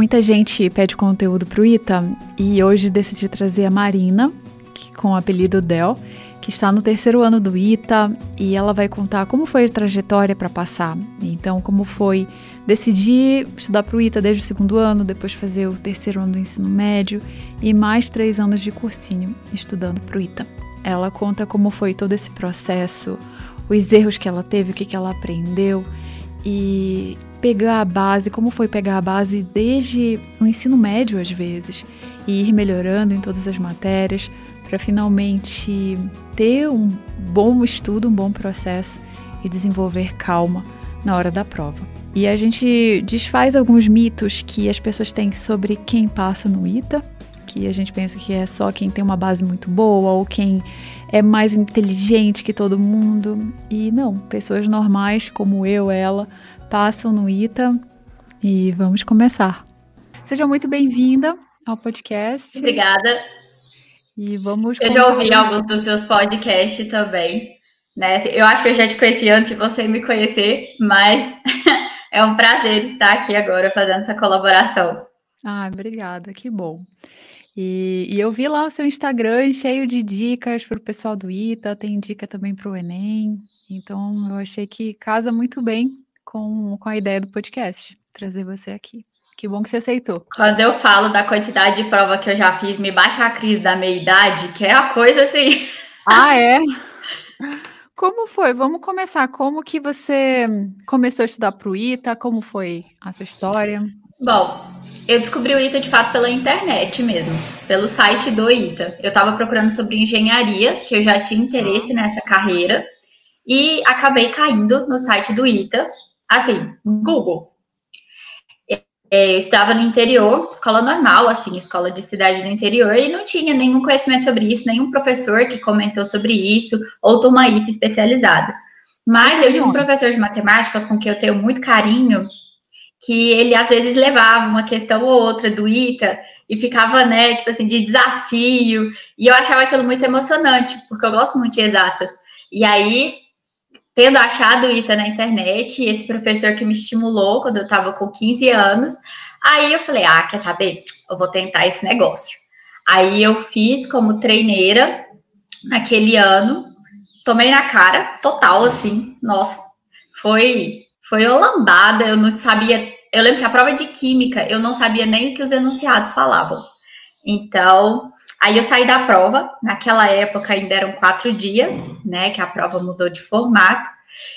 Muita gente pede conteúdo pro Ita e hoje decidi trazer a Marina, que, com o apelido Del, que está no terceiro ano do ITA e ela vai contar como foi a trajetória para passar. Então, como foi decidir estudar para o ITA desde o segundo ano, depois fazer o terceiro ano do ensino médio e mais três anos de cursinho estudando para o ITA. Ela conta como foi todo esse processo, os erros que ela teve, o que, que ela aprendeu e pegar a base, como foi pegar a base desde o ensino médio às vezes e ir melhorando em todas as matérias para finalmente ter um bom estudo, um bom processo e desenvolver calma na hora da prova. E a gente desfaz alguns mitos que as pessoas têm sobre quem passa no ITA, que a gente pensa que é só quem tem uma base muito boa ou quem é mais inteligente que todo mundo. E não, pessoas normais como eu, ela, passam no ITA e vamos começar. Seja muito bem-vinda ao podcast. Obrigada. E vamos. Eu já ouvi alguns dos seus podcasts também. Né? Eu acho que eu já te conheci antes de você me conhecer, mas é um prazer estar aqui agora fazendo essa colaboração. Ah, obrigada, que bom. E, e, eu vi lá o seu Instagram cheio de dicas para o pessoal do ITA, tem dica também para o Enem. Então eu achei que casa muito bem com, com a ideia do podcast, trazer você aqui. Que bom que você aceitou. Quando eu falo da quantidade de prova que eu já fiz, me bate uma crise da meia-idade, que é a coisa assim. Ah, é? Como foi? Vamos começar. Como que você começou a estudar para o ITA? Como foi a sua história? Bom, eu descobri o ITA de fato pela internet mesmo, pelo site do ITA. Eu estava procurando sobre engenharia, que eu já tinha interesse nessa carreira, e acabei caindo no site do ITA, assim, Google. É, eu estava no interior, escola normal, assim, escola de cidade do interior, e não tinha nenhum conhecimento sobre isso, nenhum professor que comentou sobre isso, ou turma ITA especializada. Mas eu tinha um professor de matemática com quem eu tenho muito carinho, que ele às vezes levava uma questão ou outra do ITA e ficava, né, tipo assim, de desafio, e eu achava aquilo muito emocionante, porque eu gosto muito de exatas. E aí tendo achado ITA na internet, esse professor que me estimulou quando eu estava com 15 anos, aí eu falei, ah, quer saber? Eu vou tentar esse negócio. Aí eu fiz como treineira naquele ano, tomei na cara, total, assim, nossa, foi, foi uma lambada, eu não sabia, eu lembro que a prova de química, eu não sabia nem o que os enunciados falavam. Então, Aí eu saí da prova, naquela época ainda eram quatro dias, né? Que a prova mudou de formato.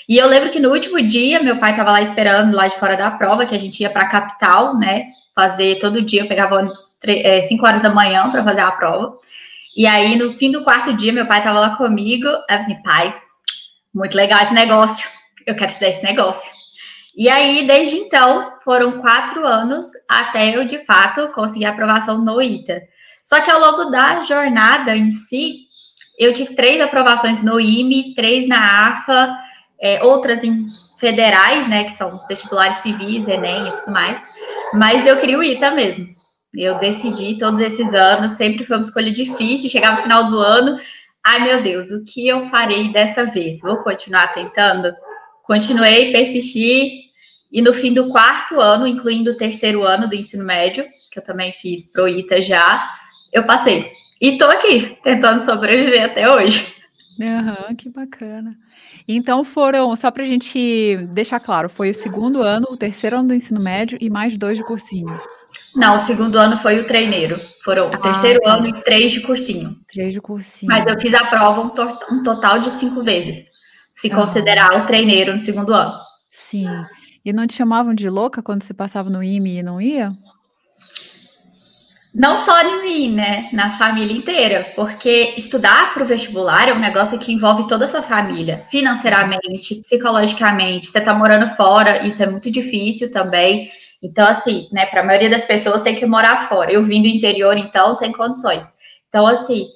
E eu lembro que no último dia, meu pai estava lá esperando, lá de fora da prova, que a gente ia para a capital, né? Fazer todo dia, eu pegava ônibus 5 é, horas da manhã para fazer a prova. E aí, no fim do quarto dia, meu pai estava lá comigo. Eu assim, pai, muito legal esse negócio. Eu quero estudar esse negócio. E aí, desde então, foram quatro anos até eu, de fato, conseguir aprovação no ITA. Só que ao longo da jornada em si, eu tive três aprovações no IME, três na AFA, é, outras em federais, né, que são vestibulares civis, Enem e tudo mais. Mas eu queria o ITA mesmo. Eu decidi todos esses anos, sempre foi uma escolha difícil. Chegava no final do ano, ai meu Deus, o que eu farei dessa vez? Vou continuar tentando? Continuei, persisti, e no fim do quarto ano, incluindo o terceiro ano do ensino médio, que eu também fiz pro ITA já, eu passei. E tô aqui, tentando sobreviver até hoje. Uhum, que bacana. Então foram, só pra gente deixar claro, foi o segundo ano, o terceiro ano do ensino médio e mais dois de cursinho. Não, o segundo ano foi o treineiro. Foram ah, o terceiro tá. ano e três de cursinho. Três de cursinho. Mas eu fiz a prova um, to um total de cinco vezes, se ah. considerar o treineiro no segundo ano. Sim. E não te chamavam de louca quando você passava no IME e não ia? Não só em mim, né? Na família inteira. Porque estudar para o vestibular é um negócio que envolve toda a sua família, financeiramente, psicologicamente. Você está morando fora, isso é muito difícil também. Então, assim, né, para a maioria das pessoas tem que morar fora. Eu vim do interior, então, sem condições. Então, assim,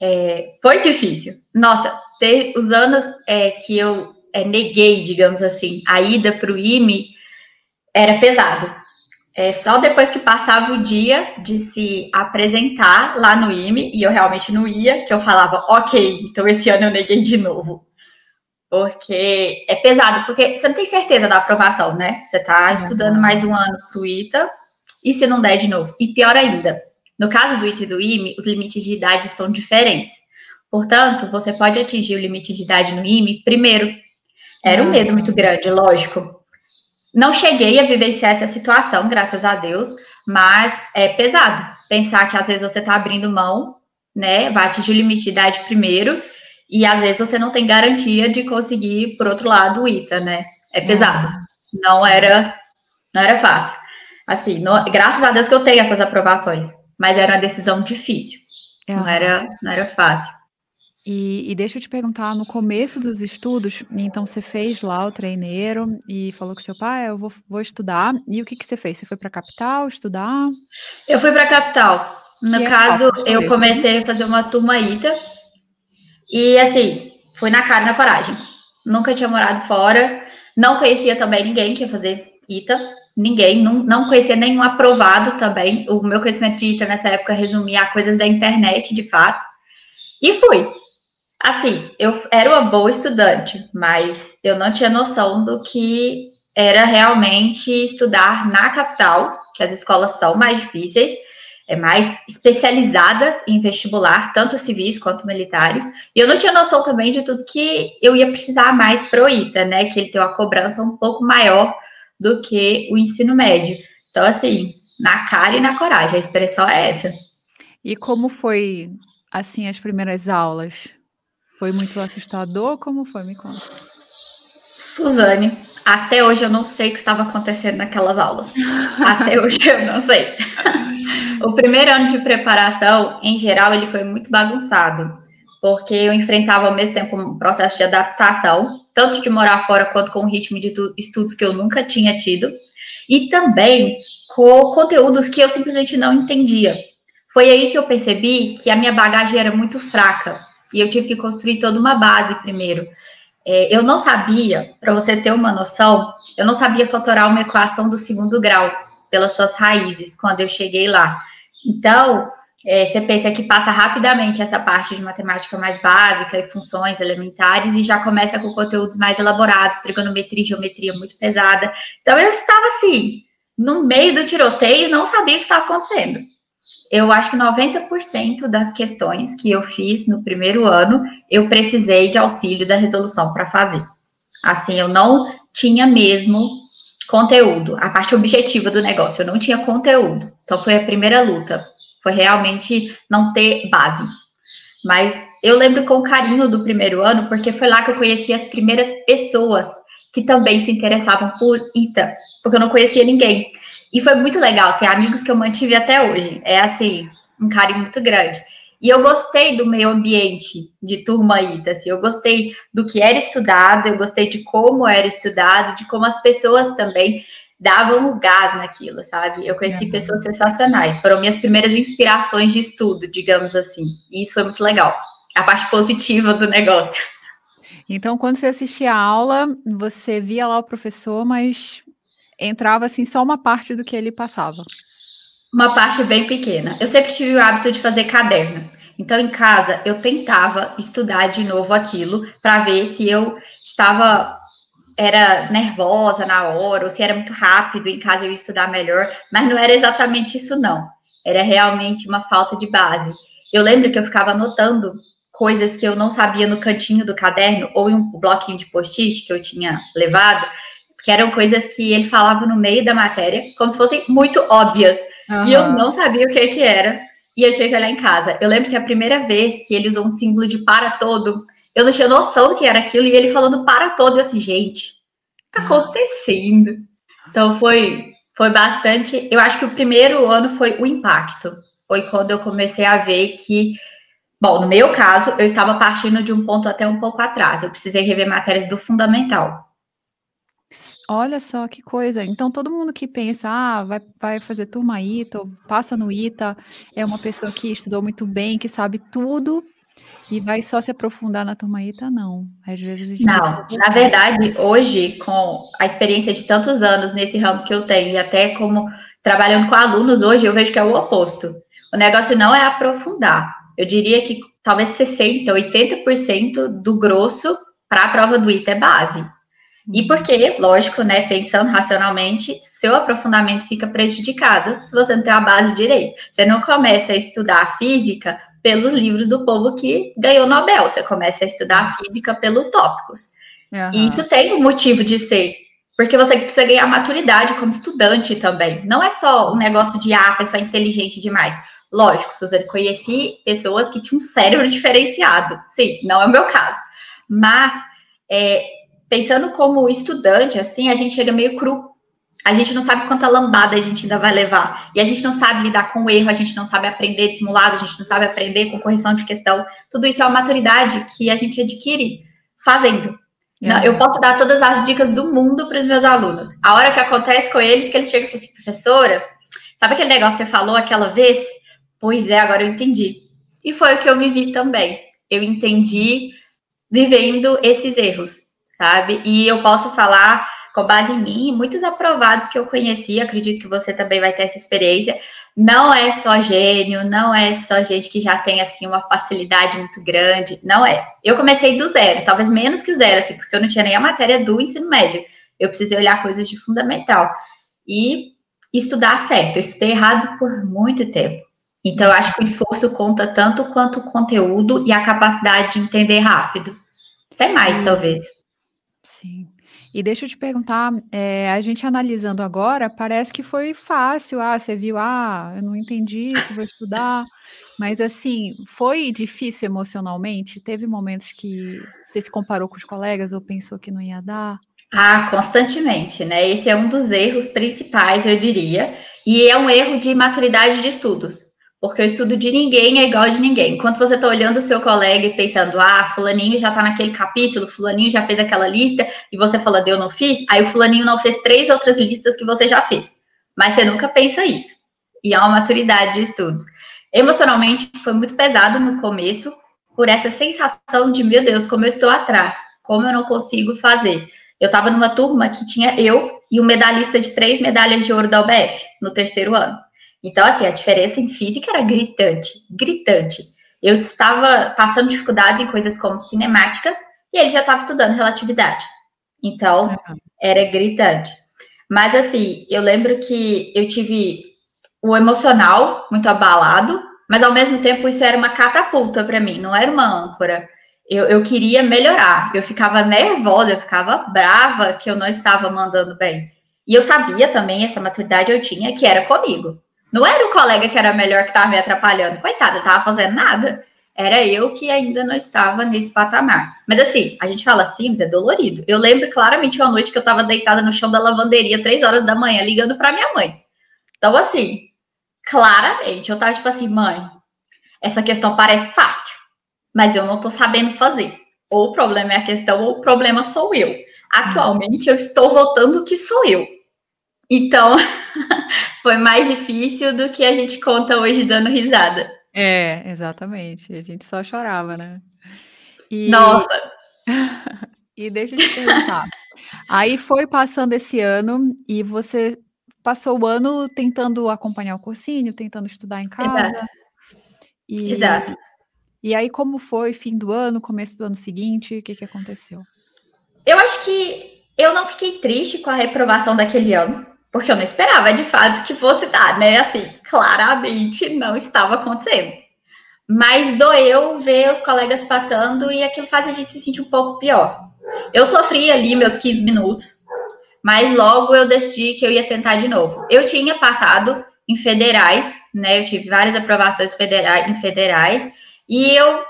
é, foi difícil. Nossa, ter, os anos é, que eu é, neguei, digamos assim, a ida para o IME era pesado é, só depois que passava o dia de se apresentar lá no IME, e eu realmente não ia, que eu falava, ok, então esse ano eu neguei de novo. Porque é pesado, porque você não tem certeza da aprovação, né? Você está estudando mais um ano pro ITA, E se não der de novo? E pior ainda, no caso do IT e do IME, os limites de idade são diferentes. Portanto, você pode atingir o limite de idade no IME primeiro. Era um medo muito grande, lógico. Não cheguei a vivenciar essa situação, graças a Deus, mas é pesado pensar que às vezes você está abrindo mão, né? Vai atingir o limite de idade primeiro, e às vezes você não tem garantia de conseguir, por outro lado, o ITA, né? É pesado. Não era, não era fácil. Assim, não, graças a Deus que eu tenho essas aprovações, mas era uma decisão difícil. Não era, não era fácil. E, e, deixa eu te perguntar, no começo dos estudos, então você fez lá o treineiro e falou com seu pai, ah, eu vou, vou estudar. E o que, que você fez? Você foi para a capital estudar? Eu fui para a capital. No que é caso, é eu comecei a fazer uma turma ITA. E assim, fui na cara e na coragem. Nunca tinha morado fora. Não conhecia também ninguém que ia fazer ITA. Ninguém, não, não conhecia nenhum aprovado também. O meu conhecimento de ITA nessa época resumia a coisas da internet, de fato. E fui. Assim, eu era uma boa estudante, mas eu não tinha noção do que era realmente estudar na capital, que as escolas são mais difíceis, é mais especializadas em vestibular, tanto civis quanto militares. E eu não tinha noção também de tudo que eu ia precisar mais para o ITA, né? Que ele tem uma cobrança um pouco maior do que o ensino médio. Então, assim, na cara e na coragem, a expressão é essa. E como foi, assim, as primeiras aulas? Foi muito assustador? Como foi? Me conta. Suzane, até hoje eu não sei o que estava acontecendo naquelas aulas. até hoje eu não sei. o primeiro ano de preparação, em geral, ele foi muito bagunçado, porque eu enfrentava ao mesmo tempo um processo de adaptação, tanto de morar fora quanto com o ritmo de estudos que eu nunca tinha tido, e também com conteúdos que eu simplesmente não entendia. Foi aí que eu percebi que a minha bagagem era muito fraca e eu tive que construir toda uma base primeiro. É, eu não sabia, para você ter uma noção, eu não sabia fatorar uma equação do segundo grau pelas suas raízes quando eu cheguei lá. Então, é, você pensa que passa rapidamente essa parte de matemática mais básica e funções elementares e já começa com conteúdos mais elaborados, trigonometria, geometria muito pesada. Então, eu estava assim, no meio do tiroteio, não sabia o que estava acontecendo eu acho que 90% das questões que eu fiz no primeiro ano, eu precisei de auxílio da resolução para fazer. Assim, eu não tinha mesmo conteúdo, a parte objetiva do negócio, eu não tinha conteúdo. Então foi a primeira luta, foi realmente não ter base. Mas eu lembro com carinho do primeiro ano, porque foi lá que eu conheci as primeiras pessoas que também se interessavam por ITA, porque eu não conhecia ninguém. E foi muito legal ter amigos que eu mantive até hoje. É assim, um carinho muito grande. E eu gostei do meio ambiente de turma ITA, assim, eu gostei do que era estudado, eu gostei de como era estudado, de como as pessoas também davam o gás naquilo, sabe? Eu conheci uhum. pessoas sensacionais, foram minhas primeiras inspirações de estudo, digamos assim. E isso foi muito legal. A parte positiva do negócio. Então, quando você assistia a aula, você via lá o professor, mas entrava assim só uma parte do que ele passava. Uma parte bem pequena. Eu sempre tive o hábito de fazer caderno. Então, em casa, eu tentava estudar de novo aquilo para ver se eu estava era nervosa na hora ou se era muito rápido, em casa eu ia estudar melhor, mas não era exatamente isso não. Era realmente uma falta de base. Eu lembro que eu ficava anotando coisas que eu não sabia no cantinho do caderno ou em um bloquinho de post-it que eu tinha levado, que eram coisas que ele falava no meio da matéria, como se fossem muito óbvias. Uhum. E eu não sabia o que que era. E eu tinha que olhar em casa. Eu lembro que a primeira vez que ele usou um símbolo de para todo, eu não tinha noção do que era aquilo, e ele falando para todo, eu assim, gente, tá acontecendo? Então foi, foi bastante. Eu acho que o primeiro ano foi o impacto. Foi quando eu comecei a ver que Bom, no meu caso, eu estava partindo de um ponto até um pouco atrás. Eu precisei rever matérias do fundamental. Olha só que coisa. Então, todo mundo que pensa, ah, vai, vai fazer turma ITA, ou passa no ITA, é uma pessoa que estudou muito bem, que sabe tudo, e vai só se aprofundar na turma ITA, não. Às vezes a gente Não, na verdade, hoje, com a experiência de tantos anos nesse ramo que eu tenho, e até como trabalhando com alunos hoje, eu vejo que é o oposto. O negócio não é aprofundar. Eu diria que talvez 60%, 80% do grosso para a prova do ITA é base. E porque, lógico, né, pensando racionalmente, seu aprofundamento fica prejudicado se você não tem a base direito. Você não começa a estudar física pelos livros do povo que ganhou Nobel, você começa a estudar física pelos tópicos. Uhum. E isso tem um motivo de ser, porque você precisa ganhar maturidade como estudante também. Não é só um negócio de, ah, a pessoa é inteligente demais. Lógico, Suzane, conheci pessoas que tinham um cérebro diferenciado. Sim, não é o meu caso. Mas, é, pensando como estudante, assim, a gente chega meio cru. A gente não sabe quanta lambada a gente ainda vai levar. E a gente não sabe lidar com o erro, a gente não sabe aprender dissimulado, a gente não sabe aprender com correção de questão. Tudo isso é uma maturidade que a gente adquire fazendo. Não, eu posso dar todas as dicas do mundo para os meus alunos. A hora que acontece com eles, que eles chegam e falam assim, professora, sabe aquele negócio que você falou aquela vez? Pois é, agora eu entendi. E foi o que eu vivi também. Eu entendi vivendo esses erros sabe? E eu posso falar com base em mim, muitos aprovados que eu conheci, acredito que você também vai ter essa experiência. Não é só gênio, não é só gente que já tem assim uma facilidade muito grande, não é. Eu comecei do zero, talvez menos que o zero, assim, porque eu não tinha nem a matéria do ensino médio. Eu precisei olhar coisas de fundamental e estudar certo. Eu estudei errado por muito tempo. Então, eu acho que o esforço conta tanto quanto o conteúdo e a capacidade de entender rápido. Até mais, talvez. Sim. E deixa eu te perguntar, é, a gente analisando agora, parece que foi fácil. Ah, você viu, ah, eu não entendi isso, vou estudar. Mas assim, foi difícil emocionalmente? Teve momentos que você se comparou com os colegas ou pensou que não ia dar? Ah, constantemente, né? Esse é um dos erros principais, eu diria. E é um erro de maturidade de estudos. Porque o estudo de ninguém é igual de ninguém. Enquanto você está olhando o seu colega e pensando, ah, fulaninho já está naquele capítulo, fulaninho já fez aquela lista, e você fala, eu não fiz, aí o fulaninho não fez três outras listas que você já fez. Mas você nunca pensa isso. E é uma maturidade de estudos. Emocionalmente, foi muito pesado no começo, por essa sensação de, meu Deus, como eu estou atrás, como eu não consigo fazer. Eu estava numa turma que tinha eu e um medalhista de três medalhas de ouro da UBF, no terceiro ano. Então, assim, a diferença em física era gritante, gritante. Eu estava passando dificuldades em coisas como cinemática e ele já estava estudando relatividade. Então, era gritante. Mas, assim, eu lembro que eu tive o emocional muito abalado, mas ao mesmo tempo isso era uma catapulta para mim, não era uma âncora. Eu, eu queria melhorar, eu ficava nervosa, eu ficava brava que eu não estava mandando bem. E eu sabia também, essa maturidade eu tinha, que era comigo. Não era o colega que era melhor que estava me atrapalhando. Coitado, eu estava fazendo nada. Era eu que ainda não estava nesse patamar. Mas assim, a gente fala assim, mas é dolorido. Eu lembro claramente uma noite que eu estava deitada no chão da lavanderia, três horas da manhã, ligando para minha mãe. Então, assim, claramente, eu estava tipo assim, mãe, essa questão parece fácil, mas eu não estou sabendo fazer. Ou o problema é a questão, ou o problema sou eu. Atualmente, eu estou votando que sou eu. Então, foi mais difícil do que a gente conta hoje dando risada. É, exatamente. A gente só chorava, né? E... Nossa! e deixa eu te perguntar. Aí foi passando esse ano e você passou o ano tentando acompanhar o cursinho, tentando estudar em casa. Exato. E, Exato. E aí, como foi fim do ano, começo do ano seguinte? O que, que aconteceu? Eu acho que eu não fiquei triste com a reprovação daquele ano porque eu não esperava de fato que fosse dar, né? Assim, claramente não estava acontecendo. Mas doeu ver os colegas passando e aquilo faz a gente se sentir um pouco pior. Eu sofri ali meus 15 minutos, mas logo eu decidi que eu ia tentar de novo. Eu tinha passado em federais, né? Eu tive várias aprovações federais, em federais, e eu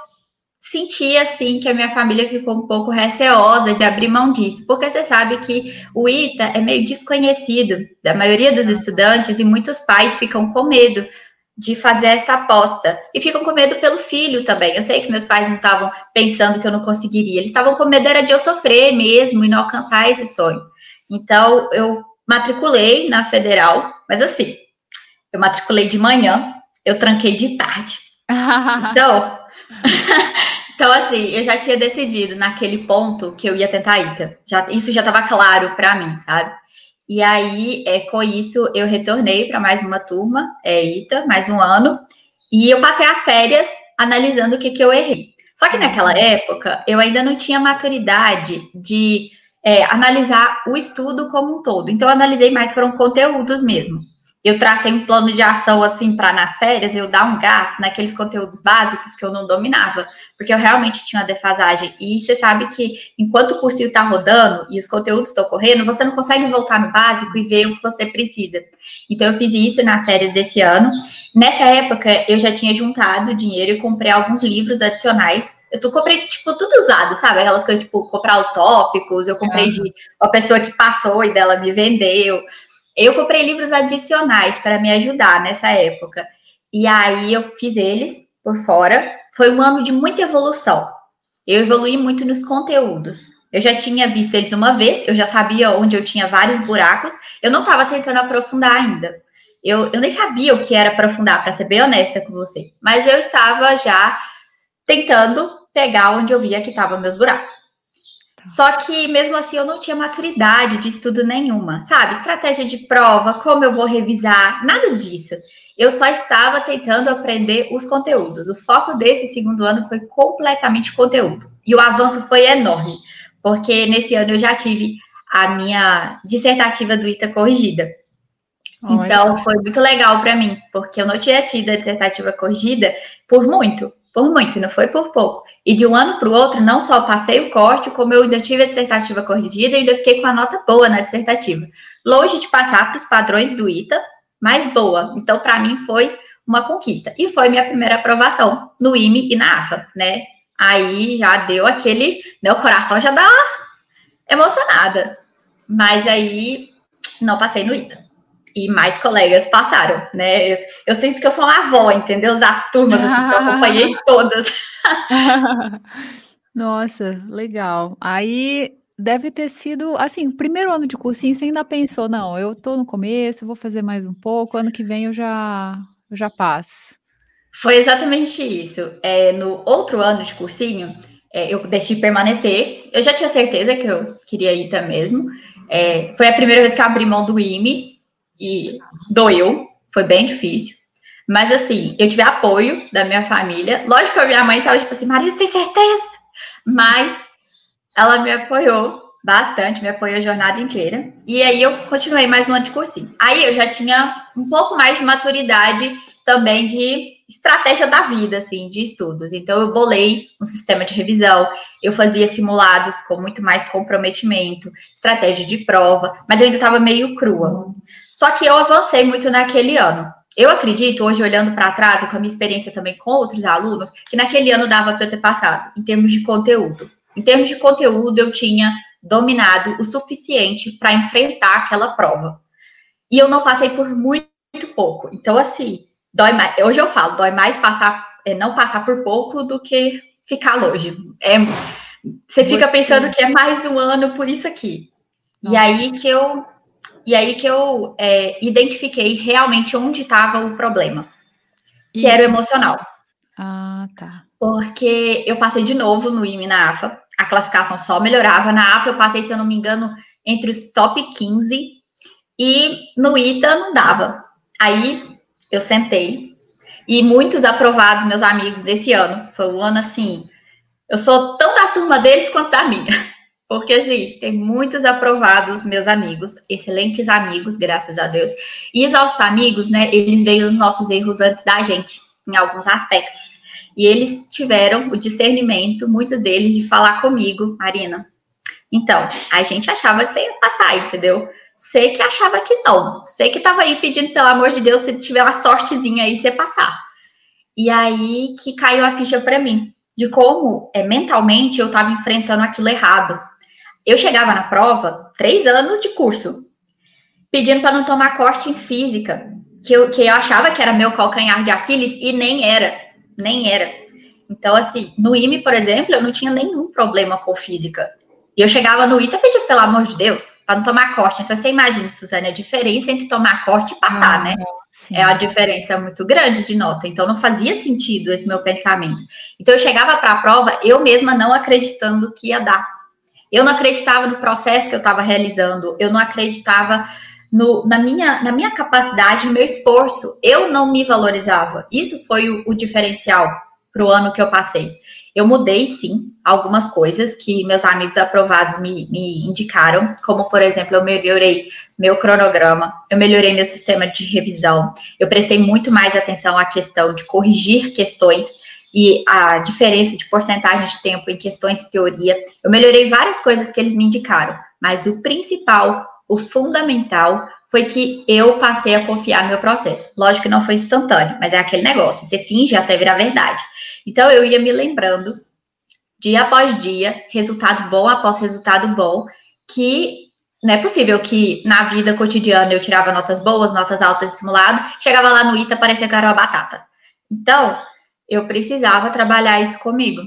senti assim que a minha família ficou um pouco receosa de abrir mão disso, porque você sabe que o ITA é meio desconhecido da maioria dos estudantes e muitos pais ficam com medo de fazer essa aposta e ficam com medo pelo filho também. Eu sei que meus pais não estavam pensando que eu não conseguiria, eles estavam com medo era de eu sofrer mesmo e não alcançar esse sonho. Então eu matriculei na federal, mas assim, eu matriculei de manhã, eu tranquei de tarde. Então, então, assim, eu já tinha decidido naquele ponto que eu ia tentar ITA. Já, isso já estava claro para mim, sabe? E aí, é, com isso, eu retornei para mais uma turma, é, ITA, mais um ano, e eu passei as férias analisando o que, que eu errei. Só que naquela época, eu ainda não tinha maturidade de é, analisar o estudo como um todo. Então, eu analisei mais foram conteúdos mesmo. Eu tracei um plano de ação assim para nas férias eu dar um gás naqueles conteúdos básicos que eu não dominava, porque eu realmente tinha uma defasagem. E você sabe que enquanto o cursinho está rodando e os conteúdos estão correndo, você não consegue voltar no básico e ver o que você precisa. Então eu fiz isso nas férias desse ano. Nessa época eu já tinha juntado dinheiro e comprei alguns livros adicionais eu tô, comprei, tipo, tudo usado, sabe? Aquelas coisas, tipo, comprar utópicos, eu comprei uhum. de uma pessoa que passou e dela me vendeu. Eu comprei livros adicionais para me ajudar nessa época. E aí eu fiz eles por fora. Foi um ano de muita evolução. Eu evolui muito nos conteúdos. Eu já tinha visto eles uma vez, eu já sabia onde eu tinha vários buracos. Eu não estava tentando aprofundar ainda. Eu, eu nem sabia o que era aprofundar, para ser bem honesta com você. Mas eu estava já tentando pegar onde eu via que estavam meus buracos. Tá. Só que mesmo assim eu não tinha maturidade de estudo nenhuma, sabe? Estratégia de prova, como eu vou revisar, nada disso. Eu só estava tentando aprender os conteúdos. O foco desse segundo ano foi completamente conteúdo. E o avanço foi enorme, porque nesse ano eu já tive a minha dissertativa do ITA corrigida. Olha. Então foi muito legal para mim, porque eu não tinha tido a dissertativa corrigida por muito por muito, não foi por pouco. E de um ano para o outro, não só passei o corte, como eu ainda tive a dissertativa corrigida e ainda fiquei com a nota boa na dissertativa. Longe de passar para os padrões do ITA, mas boa. Então, para mim, foi uma conquista. E foi minha primeira aprovação no IME e na AFA, né? Aí já deu aquele. Né, o coração já dá emocionada. Mas aí não passei no ITA e mais colegas passaram, né? Eu, eu, sinto que eu sou uma avó, entendeu? Das turmas, assim, que eu acompanhei todas. Nossa, legal. Aí deve ter sido, assim, primeiro ano de cursinho, você ainda pensou, não, eu tô no começo, vou fazer mais um pouco, ano que vem eu já, eu já passo. Foi exatamente isso. É, no outro ano de cursinho, é, eu decidi permanecer. Eu já tinha certeza que eu queria ir também mesmo. É, foi a primeira vez que eu abri mão do IME, e doeu, foi bem difícil. Mas assim, eu tive apoio da minha família. Lógico que a minha mãe tava tipo assim, Maria, você tem certeza? Mas ela me apoiou bastante, me apoiou a jornada inteira. E aí eu continuei mais um ano de cursinho. Aí eu já tinha um pouco mais de maturidade também de estratégia da vida, assim, de estudos. Então eu bolei um sistema de revisão, eu fazia simulados com muito mais comprometimento, estratégia de prova, mas eu ainda estava meio crua. Só que eu avancei muito naquele ano. Eu acredito, hoje olhando para trás e com a minha experiência também com outros alunos, que naquele ano dava para eu ter passado, em termos de conteúdo. Em termos de conteúdo, eu tinha dominado o suficiente para enfrentar aquela prova. E eu não passei por muito, muito pouco. Então, assim, dói mais. Hoje eu falo, dói mais passar, é, não passar por pouco do que ficar longe. É, você fica pensando que é mais um ano por isso aqui. Nossa. E aí que eu e aí que eu é, identifiquei realmente onde estava o problema, que Isso. era o emocional. Ah, tá. Porque eu passei de novo no IME na AFA, a classificação só melhorava. Na AFA eu passei, se eu não me engano, entre os top 15 e no ITA não dava. Aí eu sentei e muitos aprovados, meus amigos, desse ano. Foi um ano assim. Eu sou tão da turma deles quanto da minha. Porque, assim, tem muitos aprovados, meus amigos, excelentes amigos, graças a Deus. E os nossos amigos, né, eles veem os nossos erros antes da gente, em alguns aspectos. E eles tiveram o discernimento, muitos deles, de falar comigo, Marina. Então, a gente achava que você ia passar, entendeu? Sei que achava que não. Sei que tava aí pedindo, pelo amor de Deus, se tiver uma sortezinha aí, você passar. E aí que caiu a ficha para mim, de como é, mentalmente eu tava enfrentando aquilo errado eu chegava na prova, três anos de curso, pedindo para não tomar corte em física, que eu, que eu achava que era meu calcanhar de Aquiles e nem era, nem era. Então, assim, no IME, por exemplo, eu não tinha nenhum problema com física. E eu chegava no ITA pedia, pelo amor de Deus, para não tomar corte. Então, você imagina, Suzane, a diferença entre tomar corte e passar, ah, né? Sim. É a diferença muito grande de nota. Então, não fazia sentido esse meu pensamento. Então, eu chegava para a prova, eu mesma não acreditando que ia dar. Eu não acreditava no processo que eu estava realizando, eu não acreditava no, na, minha, na minha capacidade, no meu esforço. Eu não me valorizava. Isso foi o, o diferencial para o ano que eu passei. Eu mudei, sim, algumas coisas que meus amigos aprovados me, me indicaram, como, por exemplo, eu melhorei meu cronograma, eu melhorei meu sistema de revisão, eu prestei muito mais atenção à questão de corrigir questões e a diferença de porcentagem de tempo em questões de teoria. Eu melhorei várias coisas que eles me indicaram, mas o principal, o fundamental, foi que eu passei a confiar no meu processo. Lógico que não foi instantâneo, mas é aquele negócio, você finge até virar verdade. Então eu ia me lembrando, dia após dia, resultado bom após resultado bom, que não é possível que na vida cotidiana eu tirava notas boas, notas altas de simulado, chegava lá no ITA, parecia que era uma batata. Então, eu precisava trabalhar isso comigo.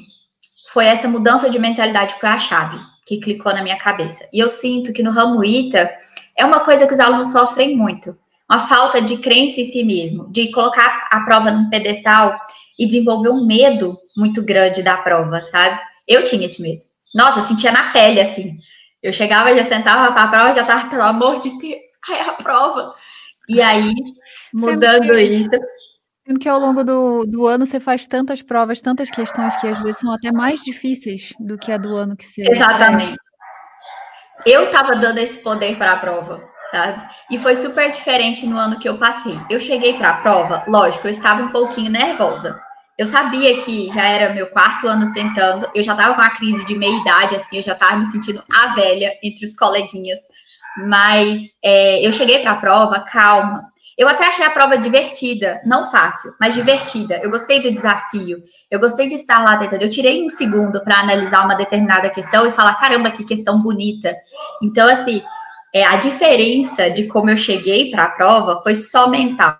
Foi essa mudança de mentalidade que foi a chave que clicou na minha cabeça. E eu sinto que no ramo ITA é uma coisa que os alunos sofrem muito. Uma falta de crença em si mesmo, de colocar a prova num pedestal e desenvolver um medo muito grande da prova, sabe? Eu tinha esse medo. Nossa, eu sentia na pele, assim. Eu chegava, já sentava para a prova, já tava, pelo amor de Deus, aí a prova. E aí, mudando isso. Sendo que ao longo do, do ano você faz tantas provas, tantas questões que às vezes são até mais difíceis do que a do ano que você. Exatamente. Eu estava dando esse poder para a prova, sabe? E foi super diferente no ano que eu passei. Eu cheguei para a prova, lógico, eu estava um pouquinho nervosa eu sabia que já era meu quarto ano tentando, eu já tava com a crise de meia idade, assim, eu já tava me sentindo a velha entre os coleguinhas. Mas é, eu cheguei para a prova calma. Eu até achei a prova divertida, não fácil, mas divertida. Eu gostei do desafio, eu gostei de estar lá tentando. Eu tirei um segundo para analisar uma determinada questão e falar: caramba, que questão bonita. Então, assim, é, a diferença de como eu cheguei para a prova foi só mental.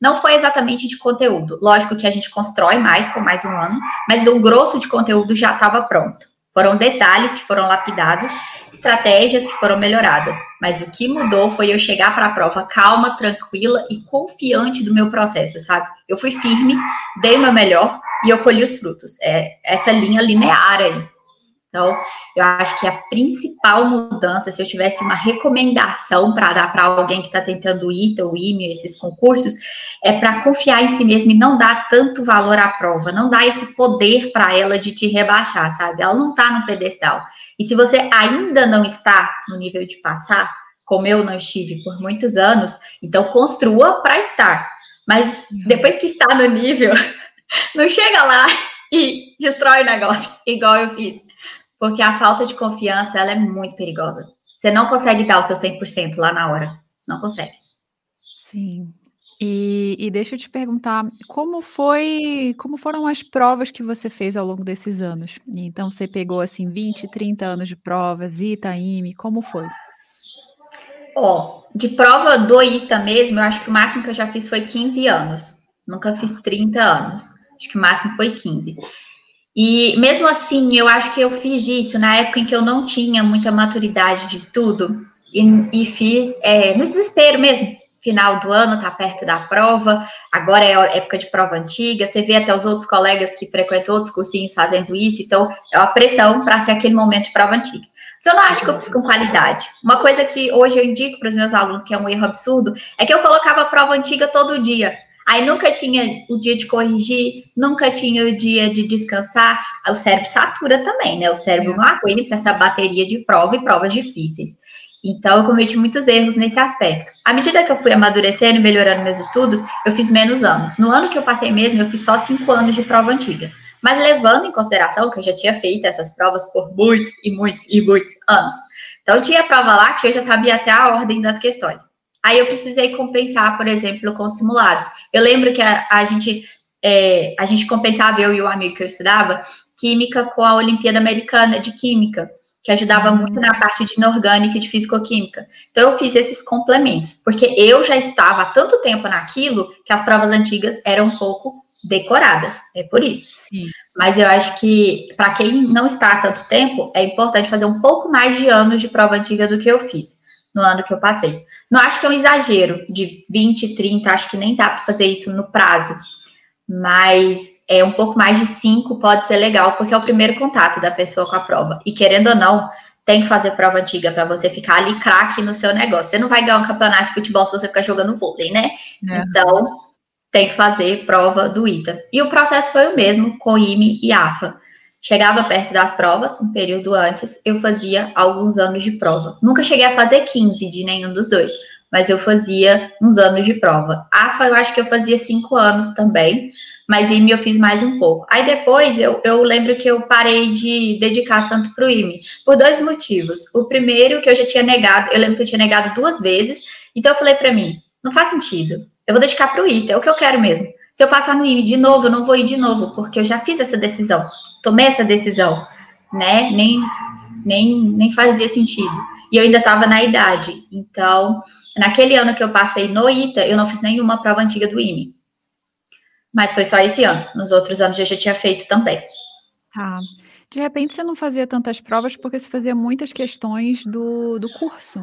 Não foi exatamente de conteúdo. Lógico que a gente constrói mais com mais um ano, mas o grosso de conteúdo já estava pronto. Foram detalhes que foram lapidados, estratégias que foram melhoradas. Mas o que mudou foi eu chegar para a prova calma, tranquila e confiante do meu processo, sabe? Eu fui firme, dei o meu melhor e eu colhi os frutos. É essa linha linear aí. Então, eu acho que a principal mudança, se eu tivesse uma recomendação para dar para alguém que está tentando ITA, o IME, esses concursos, é para confiar em si mesmo e não dar tanto valor à prova, não dar esse poder para ela de te rebaixar, sabe? Ela não está no pedestal. E se você ainda não está no nível de passar, como eu não estive por muitos anos, então construa para estar. Mas depois que está no nível, não chega lá e destrói o negócio, igual eu fiz porque a falta de confiança ela é muito perigosa. Você não consegue dar o seu 100% lá na hora. Não consegue. Sim. E, e, deixa eu te perguntar, como foi, como foram as provas que você fez ao longo desses anos? Então, você pegou, assim, 20, 30 anos de provas, Itaime, como foi? Ó, oh, de prova do ITA mesmo, eu acho que o máximo que eu já fiz foi 15 anos. Nunca fiz 30 anos. Acho que o máximo foi 15. E mesmo assim, eu acho que eu fiz isso na época em que eu não tinha muita maturidade de estudo e, e fiz é, no desespero mesmo. Final do ano, tá perto da prova, agora é época de prova antiga. Você vê até os outros colegas que frequentam outros cursinhos fazendo isso, então é uma pressão para ser aquele momento de prova antiga. Mas eu não acho que eu fiz com qualidade. Uma coisa que hoje eu indico para os meus alunos, que é um erro absurdo, é que eu colocava a prova antiga todo dia. Aí nunca tinha o dia de corrigir, nunca tinha o dia de descansar. O cérebro satura também, né? O cérebro não aguenta essa bateria de prova e provas difíceis. Então, eu cometi muitos erros nesse aspecto. À medida que eu fui amadurecendo e melhorando meus estudos, eu fiz menos anos. No ano que eu passei mesmo, eu fiz só cinco anos de prova antiga. Mas levando em consideração que eu já tinha feito essas provas por muitos e muitos e muitos anos. Então, tinha prova lá que eu já sabia até a ordem das questões. Aí eu precisei compensar, por exemplo, com simulados. Eu lembro que a, a gente é, a gente compensava, eu e o amigo que eu estudava, química com a Olimpíada Americana de Química, que ajudava uhum. muito na parte de inorgânica e de fisicoquímica. Então eu fiz esses complementos, porque eu já estava há tanto tempo naquilo que as provas antigas eram um pouco decoradas. É por isso. Sim. Mas eu acho que para quem não está há tanto tempo, é importante fazer um pouco mais de anos de prova antiga do que eu fiz no ano que eu passei. Não acho que é um exagero de 20, 30, acho que nem dá para fazer isso no prazo. Mas é um pouco mais de 5 pode ser legal, porque é o primeiro contato da pessoa com a prova. E querendo ou não, tem que fazer prova antiga para você ficar ali craque no seu negócio. Você não vai ganhar um campeonato de futebol se você ficar jogando vôlei, né? É. Então, tem que fazer prova do ITA. E o processo foi o mesmo com IME e AFA. Chegava perto das provas, um período antes, eu fazia alguns anos de prova. Nunca cheguei a fazer 15 de nenhum dos dois, mas eu fazia uns anos de prova. AFA eu acho que eu fazia cinco anos também, mas IME eu fiz mais um pouco. Aí depois eu, eu lembro que eu parei de dedicar tanto para o IME, por dois motivos. O primeiro, que eu já tinha negado, eu lembro que eu tinha negado duas vezes, então eu falei para mim, não faz sentido. Eu vou dedicar para o ITA, é o que eu quero mesmo. Se eu passar no IME de novo, eu não vou ir de novo, porque eu já fiz essa decisão, tomei essa decisão, né? Nem, nem, nem fazia sentido. E eu ainda estava na idade. Então, naquele ano que eu passei no ITA, eu não fiz nenhuma prova antiga do IME. Mas foi só esse ano. Nos outros anos eu já tinha feito também. Tá. De repente você não fazia tantas provas porque você fazia muitas questões do, do curso.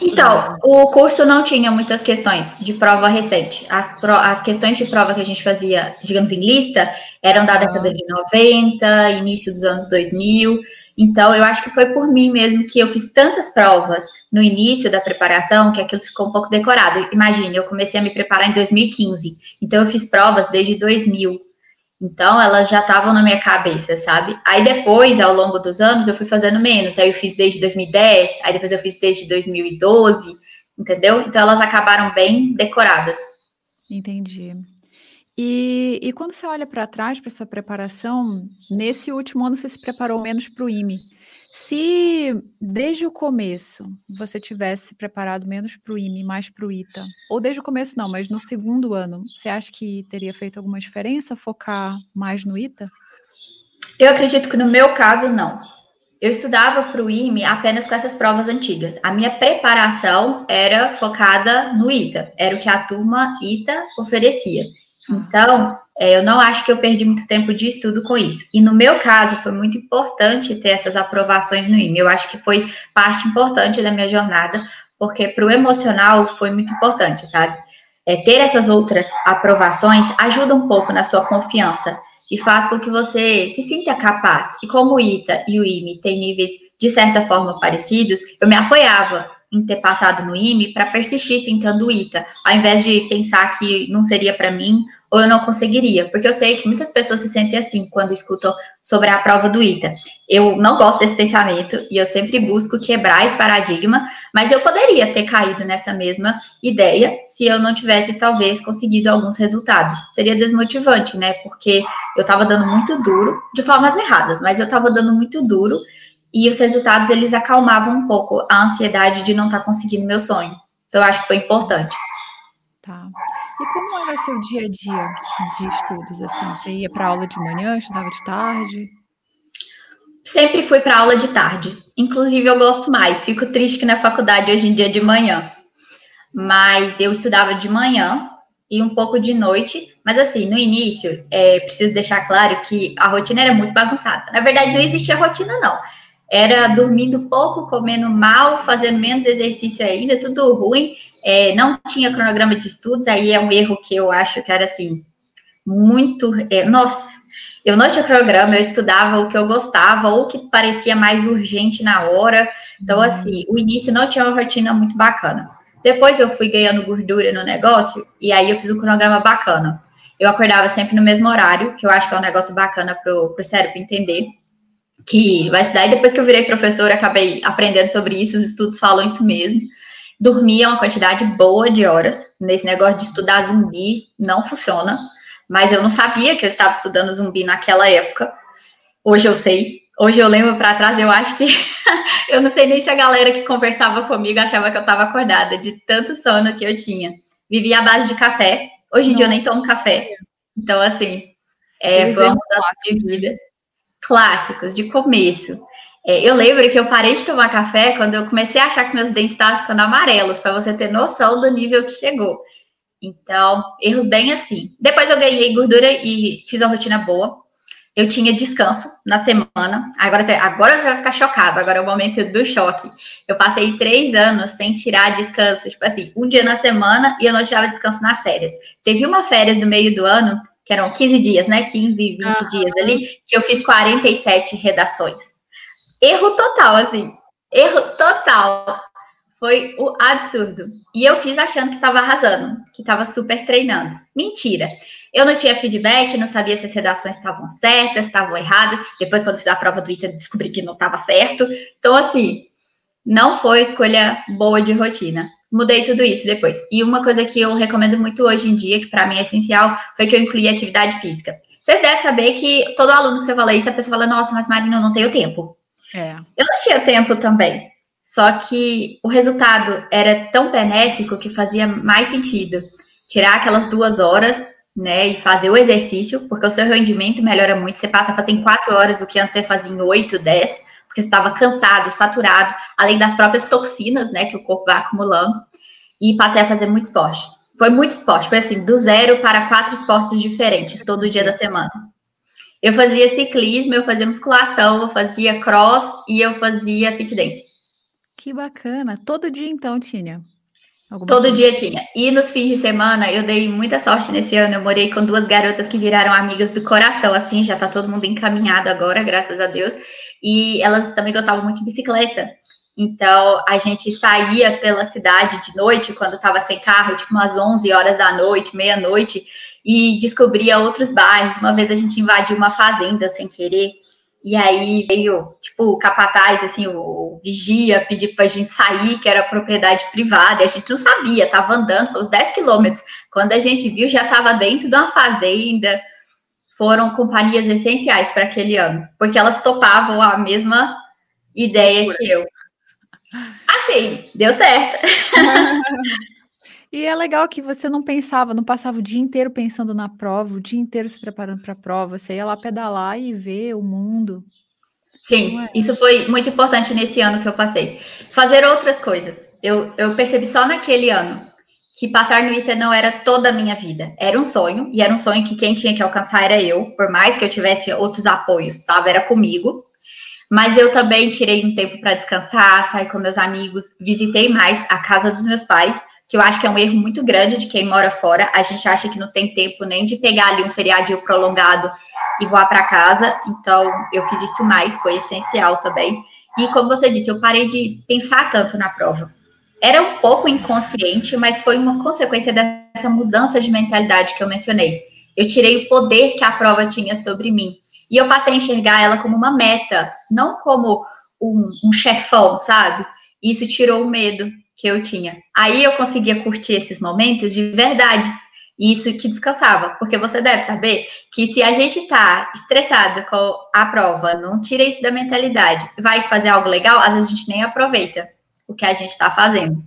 Então, o curso não tinha muitas questões de prova recente. As, pro, as questões de prova que a gente fazia, digamos, em lista, eram da década de 90, início dos anos 2000. Então, eu acho que foi por mim mesmo que eu fiz tantas provas no início da preparação que aquilo ficou um pouco decorado. Imagine, eu comecei a me preparar em 2015. Então, eu fiz provas desde 2000. Então, elas já estavam na minha cabeça, sabe? Aí depois, ao longo dos anos, eu fui fazendo menos. Aí eu fiz desde 2010, aí depois eu fiz desde 2012, entendeu? Então, elas acabaram bem decoradas. Entendi. E, e quando você olha para trás para sua preparação, nesse último ano você se preparou menos para o IME. Se desde o começo você tivesse preparado menos para o IME, mais para o ITA, ou desde o começo não, mas no segundo ano, você acha que teria feito alguma diferença focar mais no ITA? Eu acredito que no meu caso, não. Eu estudava para o IME apenas com essas provas antigas. A minha preparação era focada no ITA, era o que a turma ITA oferecia. Então, é, eu não acho que eu perdi muito tempo de estudo com isso. E no meu caso, foi muito importante ter essas aprovações no IME. Eu acho que foi parte importante da minha jornada, porque para o emocional foi muito importante, sabe? É, ter essas outras aprovações ajuda um pouco na sua confiança e faz com que você se sinta capaz. E como o ITA e o IME têm níveis de certa forma parecidos, eu me apoiava em ter passado no IME para persistir tentando o ITA, ao invés de pensar que não seria para mim ou eu não conseguiria, porque eu sei que muitas pessoas se sentem assim quando escutam sobre a prova do ITA. Eu não gosto desse pensamento e eu sempre busco quebrar esse paradigma, mas eu poderia ter caído nessa mesma ideia se eu não tivesse talvez conseguido alguns resultados. Seria desmotivante, né? Porque eu estava dando muito duro, de formas erradas, mas eu estava dando muito duro e os resultados eles acalmavam um pouco a ansiedade de não estar tá conseguindo meu sonho. Então eu acho que foi importante. Tá. E como era o seu dia a dia de estudos assim? Você ia para aula de manhã, estudava de tarde? Sempre fui para aula de tarde. Inclusive eu gosto mais. Fico triste que na faculdade hoje em dia é de manhã. Mas eu estudava de manhã e um pouco de noite. Mas assim, no início, é, preciso deixar claro que a rotina era muito bagunçada. Na verdade, não existia rotina, não era dormindo pouco, comendo mal, fazendo menos exercício ainda, tudo ruim. É, não tinha cronograma de estudos, aí é um erro que eu acho que era assim, muito. É, nossa, eu não tinha cronograma, eu estudava o que eu gostava, ou o que parecia mais urgente na hora. Então, uhum. assim, o início não tinha uma rotina muito bacana. Depois eu fui ganhando gordura no negócio, e aí eu fiz um cronograma bacana. Eu acordava sempre no mesmo horário, que eu acho que é um negócio bacana pro, pro cérebro entender que vai estudar, e depois que eu virei professora, acabei aprendendo sobre isso, os estudos falam isso mesmo. Dormia uma quantidade boa de horas, nesse negócio de estudar zumbi não funciona, mas eu não sabia que eu estava estudando zumbi naquela época. Hoje eu sei, hoje eu lembro para trás, eu acho que eu não sei nem se a galera que conversava comigo achava que eu estava acordada de tanto sono que eu tinha. Vivia à base de café. Hoje em dia eu nem tomo café. Então, assim, é, foi uma mudança de vida clássicos de começo. É, eu lembro que eu parei de tomar café quando eu comecei a achar que meus dentes estavam ficando amarelos, para você ter noção do nível que chegou. Então, erros bem assim. Depois eu ganhei gordura e fiz uma rotina boa. Eu tinha descanso na semana. Agora você, agora você vai ficar chocado. Agora é o momento do choque. Eu passei três anos sem tirar descanso. Tipo assim, um dia na semana e eu não tirava descanso nas férias. Teve uma férias no meio do ano que eram 15 dias, né? 15, 20 uhum. dias ali, que eu fiz 47 redações. Erro total, assim. Erro total. Foi o absurdo. E eu fiz achando que estava arrasando, que estava super treinando. Mentira. Eu não tinha feedback, não sabia se as redações estavam certas, estavam erradas. Depois, quando fiz a prova do ITA, descobri que não estava certo. Então, assim, não foi escolha boa de rotina. Mudei tudo isso depois. E uma coisa que eu recomendo muito hoje em dia, que para mim é essencial, foi que eu incluí atividade física. Você deve saber que todo aluno que você fala isso, a pessoa fala, nossa, mas Marina, eu não tenho tempo. É. Eu não tinha tempo também. Só que o resultado era tão benéfico que fazia mais sentido tirar aquelas duas horas, né, e fazer o exercício, porque o seu rendimento melhora muito. Você passa a fazer em quatro horas o que antes você fazia em oito, dez, porque você estava cansado, saturado, além das próprias toxinas, né, que o corpo vai acumulando. E passei a fazer muito esporte. Foi muito esporte, foi assim, do zero para quatro esportes diferentes, todo dia da semana. Eu fazia ciclismo, eu fazia musculação, eu fazia cross e eu fazia fit dance. Que bacana. Todo dia então tinha? Todo coisa? dia tinha. E nos fins de semana eu dei muita sorte nesse ano. Eu morei com duas garotas que viraram amigas do coração, assim, já tá todo mundo encaminhado agora, graças a Deus. E elas também gostavam muito de bicicleta. Então, a gente saía pela cidade de noite, quando estava sem carro, tipo umas 11 horas da noite, meia-noite, e descobria outros bairros. Uma vez a gente invadiu uma fazenda sem querer, e aí veio, tipo, o capataz, assim, o, vigia, pedir pra gente sair, que era propriedade privada, e a gente não sabia, tava andando, foi uns 10 quilômetros. Quando a gente viu, já tava dentro de uma fazenda. Foram companhias essenciais para aquele ano, porque elas topavam a mesma ideia que eu. Assim, deu certo. E é legal que você não pensava, não passava o dia inteiro pensando na prova, o dia inteiro se preparando para a prova. Você ia lá pedalar e ver o mundo. Sim, é? isso foi muito importante nesse ano que eu passei. Fazer outras coisas. Eu, eu percebi só naquele ano que passar no ITA não era toda a minha vida. Era um sonho, e era um sonho que quem tinha que alcançar era eu, por mais que eu tivesse outros apoios, tava, era comigo. Mas eu também tirei um tempo para descansar, sair com meus amigos, visitei mais a casa dos meus pais que eu acho que é um erro muito grande de quem mora fora. A gente acha que não tem tempo nem de pegar ali um feriadinho prolongado e voar para casa. Então, eu fiz isso mais, foi essencial também. E como você disse, eu parei de pensar tanto na prova. Era um pouco inconsciente, mas foi uma consequência dessa mudança de mentalidade que eu mencionei. Eu tirei o poder que a prova tinha sobre mim. E eu passei a enxergar ela como uma meta, não como um, um chefão, sabe? Isso tirou o medo que eu tinha. Aí eu conseguia curtir esses momentos de verdade. Isso que descansava, porque você deve saber que se a gente tá estressado com a prova, não tira isso da mentalidade, vai fazer algo legal, às vezes a gente nem aproveita o que a gente está fazendo.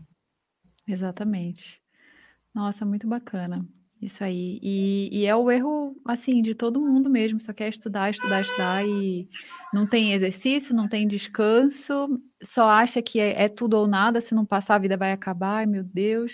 Exatamente. Nossa, muito bacana. Isso aí. E, e, é o erro, assim, de todo mundo mesmo. Só quer estudar, estudar, estudar e não tem exercício, não tem descanso, só acha que é, é tudo ou nada. Se não passar, a vida vai acabar. Ai, meu Deus.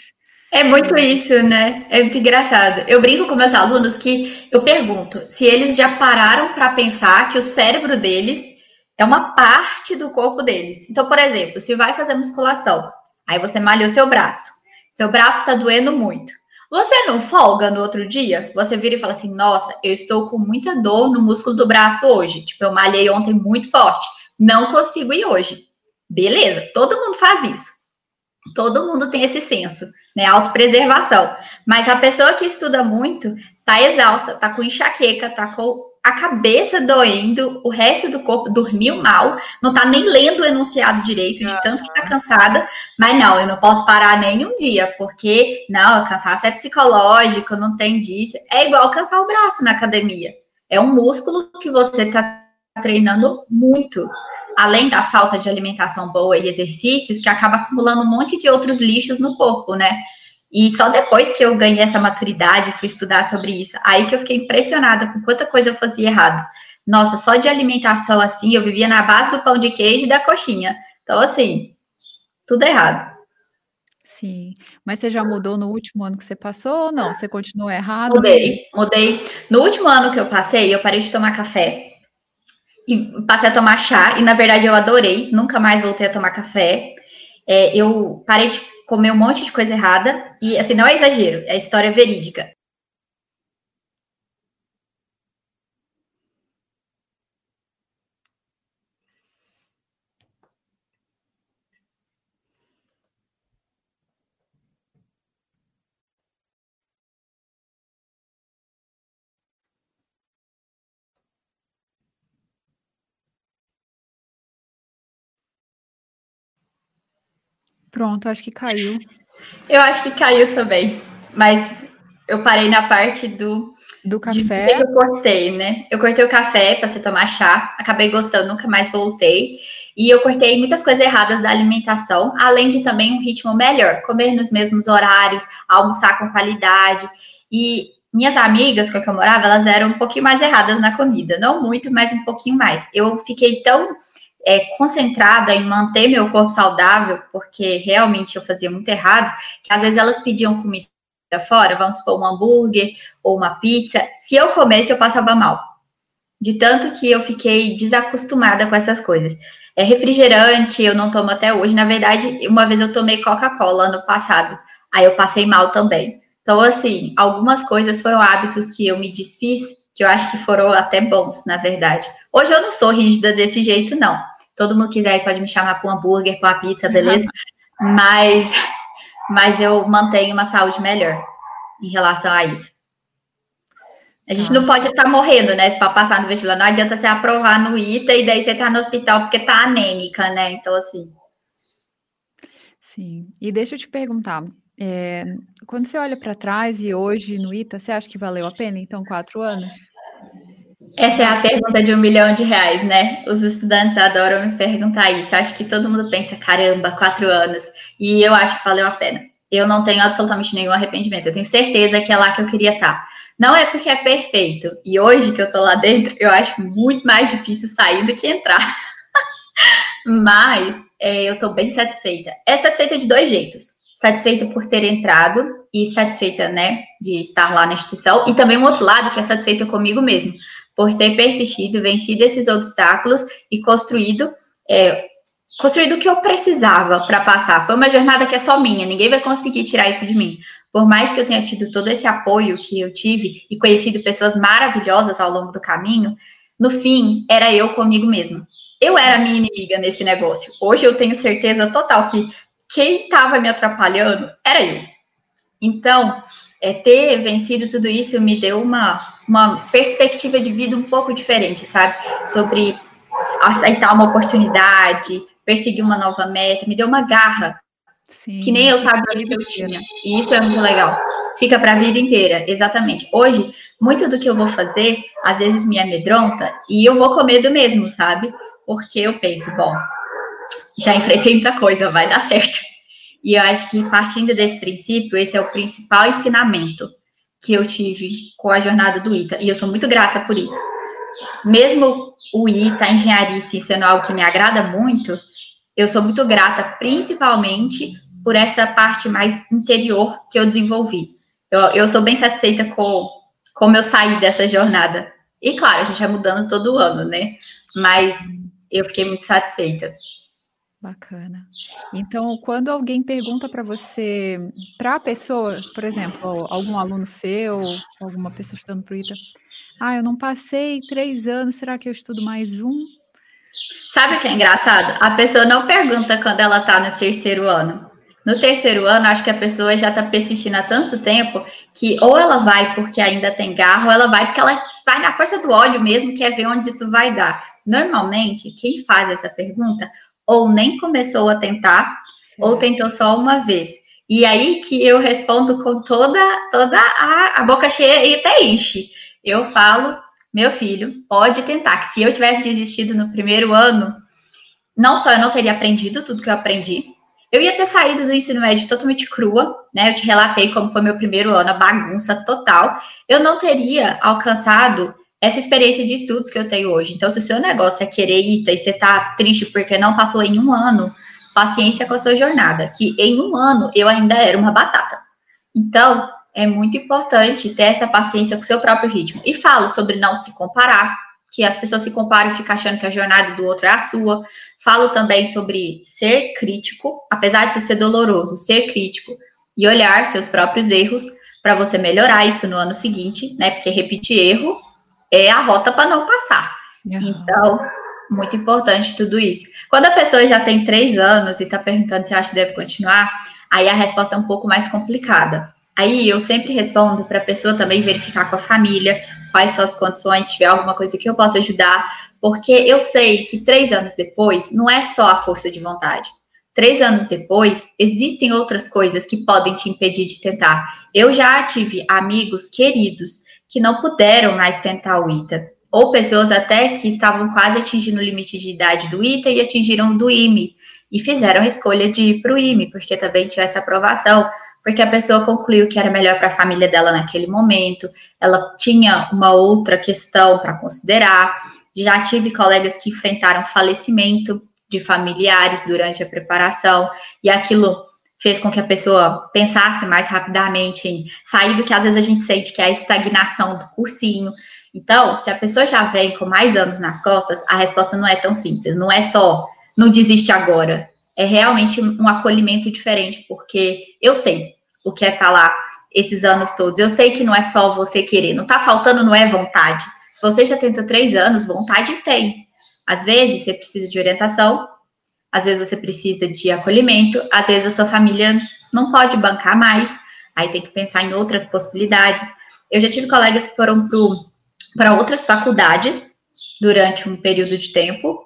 É muito isso, né? É muito engraçado. Eu brinco com meus alunos que eu pergunto se eles já pararam para pensar que o cérebro deles é uma parte do corpo deles. Então, por exemplo, se vai fazer musculação, aí você malhou seu braço, seu braço está doendo muito. Você não folga no outro dia? Você vira e fala assim: Nossa, eu estou com muita dor no músculo do braço hoje. Tipo, eu malhei ontem muito forte. Não consigo ir hoje. Beleza, todo mundo faz isso. Todo mundo tem esse senso, né? Autopreservação. Mas a pessoa que estuda muito tá exausta, tá com enxaqueca, tá com a cabeça doendo, o resto do corpo dormiu mal, não tá nem lendo o enunciado direito, de tanto que tá cansada, mas não, eu não posso parar nem um dia, porque, não, cansaço é psicológico, não tem disso. É igual cansar o braço na academia. É um músculo que você tá treinando muito. Além da falta de alimentação boa e exercícios, que acaba acumulando um monte de outros lixos no corpo, né? E só depois que eu ganhei essa maturidade, fui estudar sobre isso, aí que eu fiquei impressionada com quanta coisa eu fazia errado. Nossa, só de alimentação assim, eu vivia na base do pão de queijo e da coxinha. Então, assim, tudo errado. Sim. Mas você já mudou no último ano que você passou ou não? Você continuou errado? Mudei, mudei. No último ano que eu passei, eu parei de tomar café e passei a tomar chá. E na verdade eu adorei, nunca mais voltei a tomar café. É, eu parei de comer um monte de coisa errada, e assim, não é exagero, é história verídica. Pronto, acho que caiu. Eu acho que caiu também. Mas eu parei na parte do. Do café. que eu cortei, né? Eu cortei o café para você tomar chá. Acabei gostando, nunca mais voltei. E eu cortei muitas coisas erradas da alimentação, além de também um ritmo melhor, comer nos mesmos horários, almoçar com qualidade. E minhas amigas com que eu morava, elas eram um pouquinho mais erradas na comida, não muito, mas um pouquinho mais. Eu fiquei tão é, concentrada em manter meu corpo saudável, porque realmente eu fazia muito errado, que às vezes elas pediam comida fora, vamos supor, um hambúrguer ou uma pizza. Se eu comesse, eu passava mal. De tanto que eu fiquei desacostumada com essas coisas. É refrigerante, eu não tomo até hoje. Na verdade, uma vez eu tomei Coca-Cola ano passado. Aí eu passei mal também. Então, assim, algumas coisas foram hábitos que eu me desfiz, que eu acho que foram até bons, na verdade. Hoje eu não sou rígida desse jeito, não. Todo mundo quiser pode me chamar para um hambúrguer, para uma pizza, beleza? Mas, mas eu mantenho uma saúde melhor em relação a isso. A gente não pode estar tá morrendo, né, para passar no vestibular. Não adianta você aprovar no ITA e daí você tá no hospital porque tá anêmica, né? Então, assim. Sim. E deixa eu te perguntar, é, quando você olha para trás e hoje no ITA, você acha que valeu a pena, então, quatro anos? Essa é a pergunta de um milhão de reais, né? Os estudantes adoram me perguntar isso. Acho que todo mundo pensa, caramba, quatro anos. E eu acho que valeu a pena. Eu não tenho absolutamente nenhum arrependimento. Eu tenho certeza que é lá que eu queria estar. Não é porque é perfeito. E hoje que eu tô lá dentro, eu acho muito mais difícil sair do que entrar. Mas é, eu tô bem satisfeita. É satisfeita de dois jeitos satisfeita por ter entrado e satisfeita, né, de estar lá na instituição, e também um outro lado que é satisfeita comigo mesmo, por ter persistido, vencido esses obstáculos e construído, é, construído o que eu precisava para passar. Foi uma jornada que é só minha, ninguém vai conseguir tirar isso de mim. Por mais que eu tenha tido todo esse apoio que eu tive e conhecido pessoas maravilhosas ao longo do caminho, no fim, era eu comigo mesma. Eu era minha inimiga nesse negócio. Hoje eu tenho certeza total que quem estava me atrapalhando era eu. Então, é, ter vencido tudo isso me deu uma, uma perspectiva de vida um pouco diferente, sabe? Sobre aceitar uma oportunidade, perseguir uma nova meta, me deu uma garra Sim, que nem eu sabia que eu tinha. E isso é muito legal. Fica para a vida inteira, exatamente. Hoje, muito do que eu vou fazer, às vezes me amedronta e eu vou com medo mesmo, sabe? Porque eu penso, bom, já enfrentei muita coisa, vai dar certo. E eu acho que partindo desse princípio, esse é o principal ensinamento que eu tive com a jornada do ITA. E eu sou muito grata por isso. Mesmo o ITA, a engenharia e sendo algo que me agrada muito, eu sou muito grata, principalmente por essa parte mais interior que eu desenvolvi. Eu, eu sou bem satisfeita com como eu saí dessa jornada. E claro, a gente vai mudando todo ano, né? Mas eu fiquei muito satisfeita. Bacana. Então, quando alguém pergunta para você, para a pessoa, por exemplo, algum aluno seu, alguma pessoa estudando para o ITA, ah, eu não passei três anos, será que eu estudo mais um? Sabe o que é engraçado? A pessoa não pergunta quando ela está no terceiro ano. No terceiro ano, acho que a pessoa já está persistindo há tanto tempo que ou ela vai porque ainda tem garro, ou ela vai porque ela vai na força do ódio mesmo, quer ver onde isso vai dar. Normalmente, quem faz essa pergunta ou nem começou a tentar, Sim. ou tentou só uma vez. E aí que eu respondo com toda, toda a, a boca cheia e até enche. Eu falo, meu filho, pode tentar, que se eu tivesse desistido no primeiro ano, não só eu não teria aprendido tudo que eu aprendi, eu ia ter saído do ensino médio totalmente crua, né? Eu te relatei como foi meu primeiro ano, a bagunça total. Eu não teria alcançado essa experiência de estudos que eu tenho hoje. Então, se o seu negócio é querer ITA e você tá triste porque não passou em um ano, paciência com a sua jornada, que em um ano eu ainda era uma batata. Então, é muito importante ter essa paciência com o seu próprio ritmo. E falo sobre não se comparar, que as pessoas se comparam e ficam achando que a jornada do outro é a sua. Falo também sobre ser crítico, apesar de ser doloroso, ser crítico e olhar seus próprios erros para você melhorar isso no ano seguinte, né? Porque repetir erro é a rota para não passar. Uhum. Então, muito importante tudo isso. Quando a pessoa já tem três anos e está perguntando se acha que deve continuar, aí a resposta é um pouco mais complicada. Aí eu sempre respondo para a pessoa também verificar com a família quais são as condições, se tiver alguma coisa que eu possa ajudar, porque eu sei que três anos depois não é só a força de vontade. três anos depois, existem outras coisas que podem te impedir de tentar. Eu já tive amigos queridos que não puderam mais tentar o ITA, ou pessoas até que estavam quase atingindo o limite de idade do ITA e atingiram do IME, e fizeram a escolha de ir para o IME, porque também tinha essa aprovação, porque a pessoa concluiu que era melhor para a família dela naquele momento, ela tinha uma outra questão para considerar. Já tive colegas que enfrentaram falecimento de familiares durante a preparação, e aquilo fez com que a pessoa pensasse mais rapidamente em sair do que às vezes a gente sente que é a estagnação do cursinho. Então, se a pessoa já vem com mais anos nas costas, a resposta não é tão simples, não é só não desiste agora. É realmente um acolhimento diferente, porque eu sei o que é estar tá lá esses anos todos. Eu sei que não é só você querer, não tá faltando, não é vontade. Se você já tentou três anos, vontade tem. Às vezes você precisa de orientação, às vezes você precisa de acolhimento, às vezes a sua família não pode bancar mais, aí tem que pensar em outras possibilidades. Eu já tive colegas que foram para outras faculdades durante um período de tempo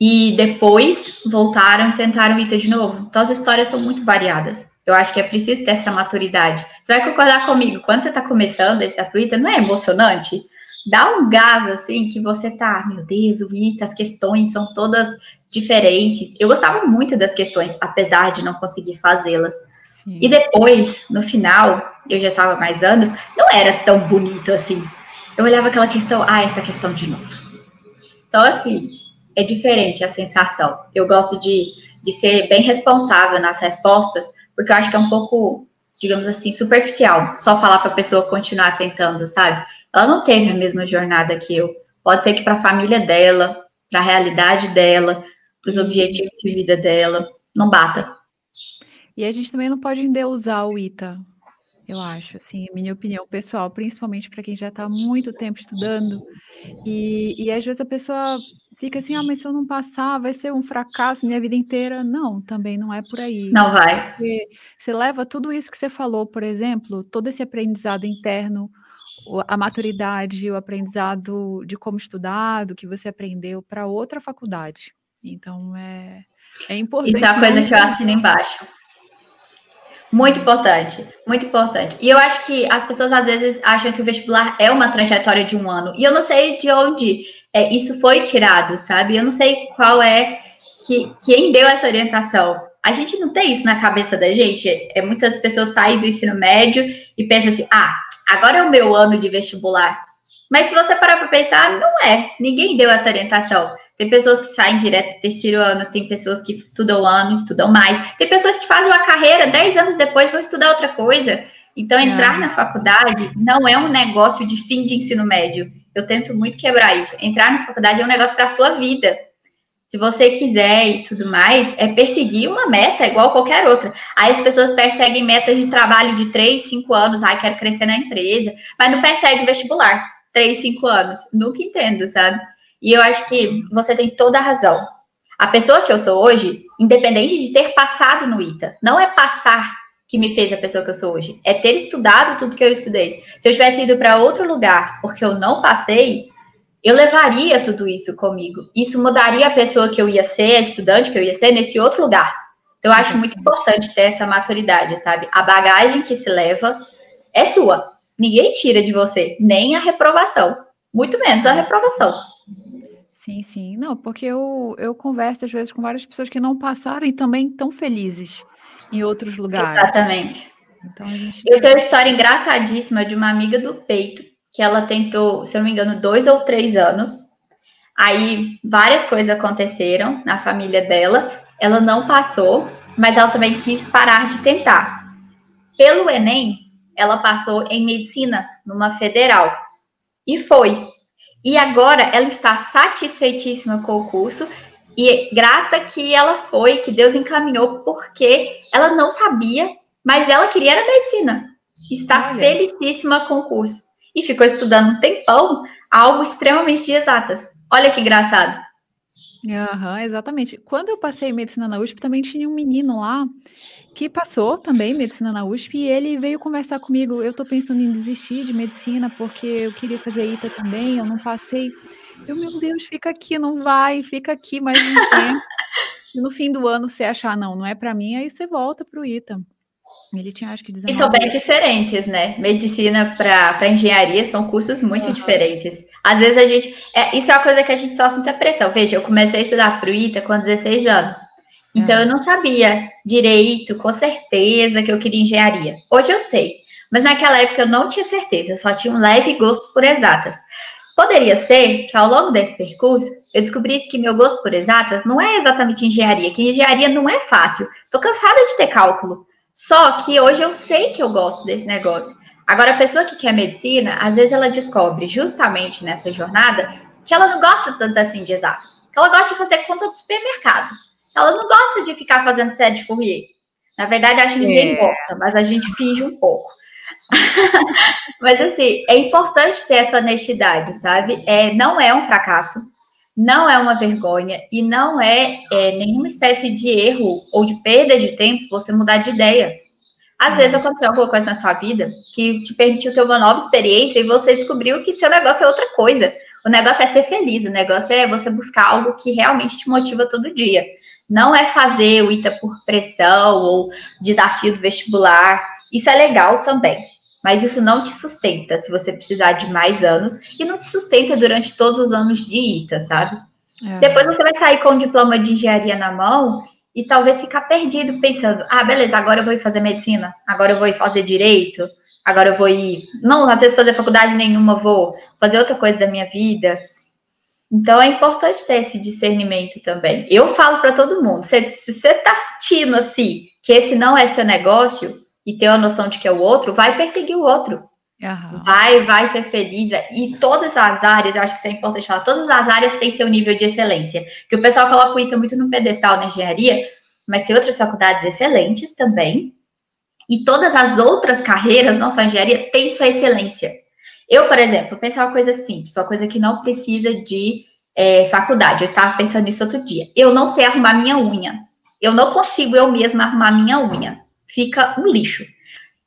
e depois voltaram e tentaram ITA de novo. Então as histórias são muito variadas. Eu acho que é preciso ter essa maturidade. Você vai concordar comigo, quando você está começando esse ITA, não é emocionante? Dá um gás assim que você tá, meu Deus, o ITA, as questões são todas diferentes. Eu gostava muito das questões, apesar de não conseguir fazê-las. E depois, no final, eu já estava mais anos, não era tão bonito assim. Eu olhava aquela questão, ah, essa questão de novo. Então, assim, é diferente a sensação. Eu gosto de, de ser bem responsável nas respostas, porque eu acho que é um pouco, digamos assim, superficial só falar para a pessoa continuar tentando, sabe? Ela não teve a mesma jornada que eu. Pode ser que para a família dela, para a realidade dela, para os objetivos de vida dela, não bata. E a gente também não pode endeusar o ITA, eu acho, assim, minha opinião pessoal, principalmente para quem já está muito tempo estudando, e, e às vezes a pessoa fica assim, ah, mas se eu não passar, vai ser um fracasso minha vida inteira. Não, também não é por aí. Não vai. Porque você leva tudo isso que você falou, por exemplo, todo esse aprendizado interno, a maturidade, o aprendizado de como estudar, do que você aprendeu para outra faculdade. Então é, é importante. Isso é uma coisa que eu assino embaixo. Muito importante, muito importante. E eu acho que as pessoas às vezes acham que o vestibular é uma trajetória de um ano. E eu não sei de onde é, isso foi tirado, sabe? Eu não sei qual é que quem deu essa orientação. A gente não tem isso na cabeça da gente. É, muitas pessoas saem do ensino médio e pensam assim: ah, agora é o meu ano de vestibular. Mas se você parar para pensar, não é. Ninguém deu essa orientação. Tem pessoas que saem direto do terceiro ano, tem pessoas que estudam ano, estudam mais, tem pessoas que fazem uma carreira, dez anos depois vão estudar outra coisa. Então, entrar na faculdade não é um negócio de fim de ensino médio. Eu tento muito quebrar isso. Entrar na faculdade é um negócio para a sua vida. Se você quiser e tudo mais, é perseguir uma meta igual qualquer outra. Aí as pessoas perseguem metas de trabalho de 3, 5 anos. Ai, quero crescer na empresa. Mas não persegue vestibular. 3, 5 anos. Nunca entendo, sabe? E eu acho que você tem toda a razão. A pessoa que eu sou hoje, independente de ter passado no ITA, não é passar que me fez a pessoa que eu sou hoje, é ter estudado tudo que eu estudei. Se eu tivesse ido para outro lugar porque eu não passei, eu levaria tudo isso comigo. Isso mudaria a pessoa que eu ia ser, a estudante que eu ia ser nesse outro lugar. Então, eu acho muito importante ter essa maturidade, sabe? A bagagem que se leva é sua. Ninguém tira de você, nem a reprovação, muito menos a reprovação. Sim, sim. Não, porque eu, eu converso às vezes com várias pessoas que não passaram e também estão felizes em outros lugares. Exatamente. Então, gente... Eu tenho uma história engraçadíssima de uma amiga do peito, que ela tentou, se eu não me engano, dois ou três anos. Aí várias coisas aconteceram na família dela. Ela não passou, mas ela também quis parar de tentar. Pelo Enem, ela passou em medicina numa federal. E foi. E agora ela está satisfeitíssima com o curso e grata que ela foi, que Deus encaminhou, porque ela não sabia, mas ela queria era medicina. Está Olha. felicíssima com o curso. E ficou estudando um tempão algo extremamente de exatas. Olha que engraçado. Uhum, exatamente. Quando eu passei medicina na USP, também tinha um menino lá que passou também medicina na USP e ele veio conversar comigo. Eu estou pensando em desistir de medicina porque eu queria fazer ITA também, eu não passei. Eu, meu Deus, fica aqui, não vai, fica aqui mais um tempo. E no fim do ano você achar, não, não é para mim, aí você volta para o ITA. Ele tinha, acho que, 19 E são bem diferentes, né? Medicina para engenharia são cursos muito uhum. diferentes. Às vezes a gente. É, isso é uma coisa que a gente sofre muita pressão. Veja, eu comecei a estudar para o ITA com 16 anos. Então uhum. eu não sabia direito, com certeza, que eu queria engenharia. Hoje eu sei. Mas naquela época eu não tinha certeza, eu só tinha um leve gosto por exatas. Poderia ser que ao longo desse percurso eu descobrisse que meu gosto por exatas não é exatamente engenharia, que engenharia não é fácil. Tô cansada de ter cálculo. Só que hoje eu sei que eu gosto desse negócio. Agora, a pessoa que quer medicina, às vezes ela descobre justamente nessa jornada que ela não gosta tanto assim de exatas. Que ela gosta de fazer conta do supermercado. Ela não gosta de ficar fazendo série de Fourier. Na verdade, acho que ninguém é. gosta, mas a gente finge um pouco. Mas assim, é importante ter essa honestidade, sabe? É, não é um fracasso, não é uma vergonha e não é, é nenhuma espécie de erro ou de perda de tempo você mudar de ideia. Às vezes aconteceu alguma coisa na sua vida que te permitiu ter uma nova experiência e você descobriu que seu negócio é outra coisa. O negócio é ser feliz, o negócio é você buscar algo que realmente te motiva todo dia. Não é fazer o ITA por pressão ou desafio do vestibular. Isso é legal também mas isso não te sustenta se você precisar de mais anos e não te sustenta durante todos os anos de ITA, sabe? É. Depois você vai sair com o diploma de engenharia na mão e talvez ficar perdido pensando: ah, beleza, agora eu vou ir fazer medicina, agora eu vou ir fazer direito, agora eu vou ir. Não, às vezes fazer faculdade nenhuma, vou fazer outra coisa da minha vida. Então é importante ter esse discernimento também. Eu falo para todo mundo: se, se você está sentindo assim que esse não é seu negócio, e ter a noção de que é o outro, vai perseguir o outro. Uhum. Vai, vai ser feliz. E todas as áreas, eu acho que isso é importante falar, todas as áreas têm seu nível de excelência. Que o pessoal coloca o ITA muito no pedestal na engenharia, mas tem outras faculdades excelentes também. E todas as outras carreiras, não só engenharia, têm sua excelência. Eu, por exemplo, pensar uma coisa simples, uma coisa que não precisa de é, faculdade. Eu estava pensando nisso outro dia. Eu não sei arrumar minha unha. Eu não consigo eu mesma arrumar minha unha fica um lixo.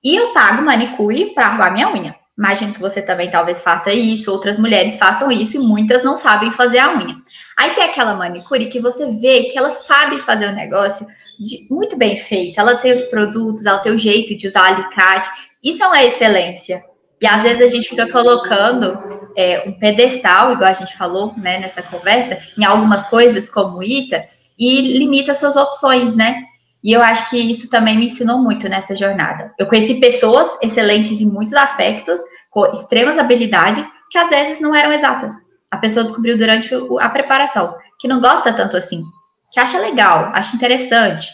E eu pago manicure para arrumar minha unha. Imagino que você também talvez faça isso, outras mulheres façam isso e muitas não sabem fazer a unha. Aí tem aquela manicure que você vê que ela sabe fazer o negócio de, muito bem feito, ela tem os produtos, ela tem o jeito de usar alicate. Isso é uma excelência. E às vezes a gente fica colocando é, um pedestal, igual a gente falou né, nessa conversa, em algumas coisas como ITA, e limita suas opções, né? E eu acho que isso também me ensinou muito nessa jornada. Eu conheci pessoas excelentes em muitos aspectos, com extremas habilidades, que às vezes não eram exatas. A pessoa descobriu durante a preparação que não gosta tanto assim, que acha legal, acha interessante,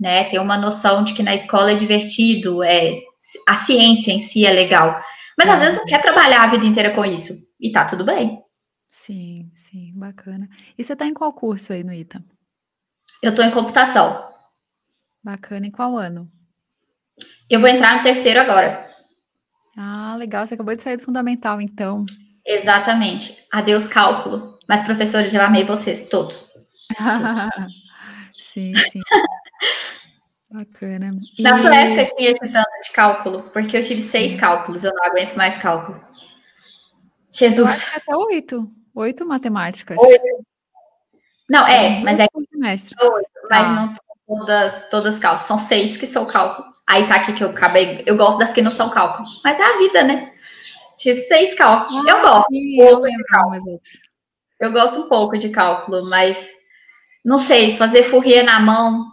né? Tem uma noção de que na escola é divertido, é a ciência em si é legal, mas às vezes não quer trabalhar a vida inteira com isso e tá tudo bem. Sim, sim, bacana. E você tá em qual curso aí no ITA? Eu tô em computação. Bacana. Em qual ano? Eu vou entrar no terceiro agora. Ah, legal. Você acabou de sair do fundamental, então. Exatamente. Adeus, cálculo. Mas, professores, eu amei vocês, todos. todos. sim, sim. Bacana. E... Na sua época tinha esse tanto de cálculo, porque eu tive seis cálculos, eu não aguento mais cálculo. Jesus. até oito. Oito matemáticas. Oito. Não, é, mas é. Semestre. Oito, mas ah. não todas, todas cálculo. São seis que são cálculo. Aí sabe que eu acabei. Eu gosto das que não são cálculo. Mas é a vida, né? Tive seis cálculos. Ah, eu gosto sim, um pouco eu de cálculo. Eu gosto um pouco de cálculo, mas não sei, fazer Fourier na mão.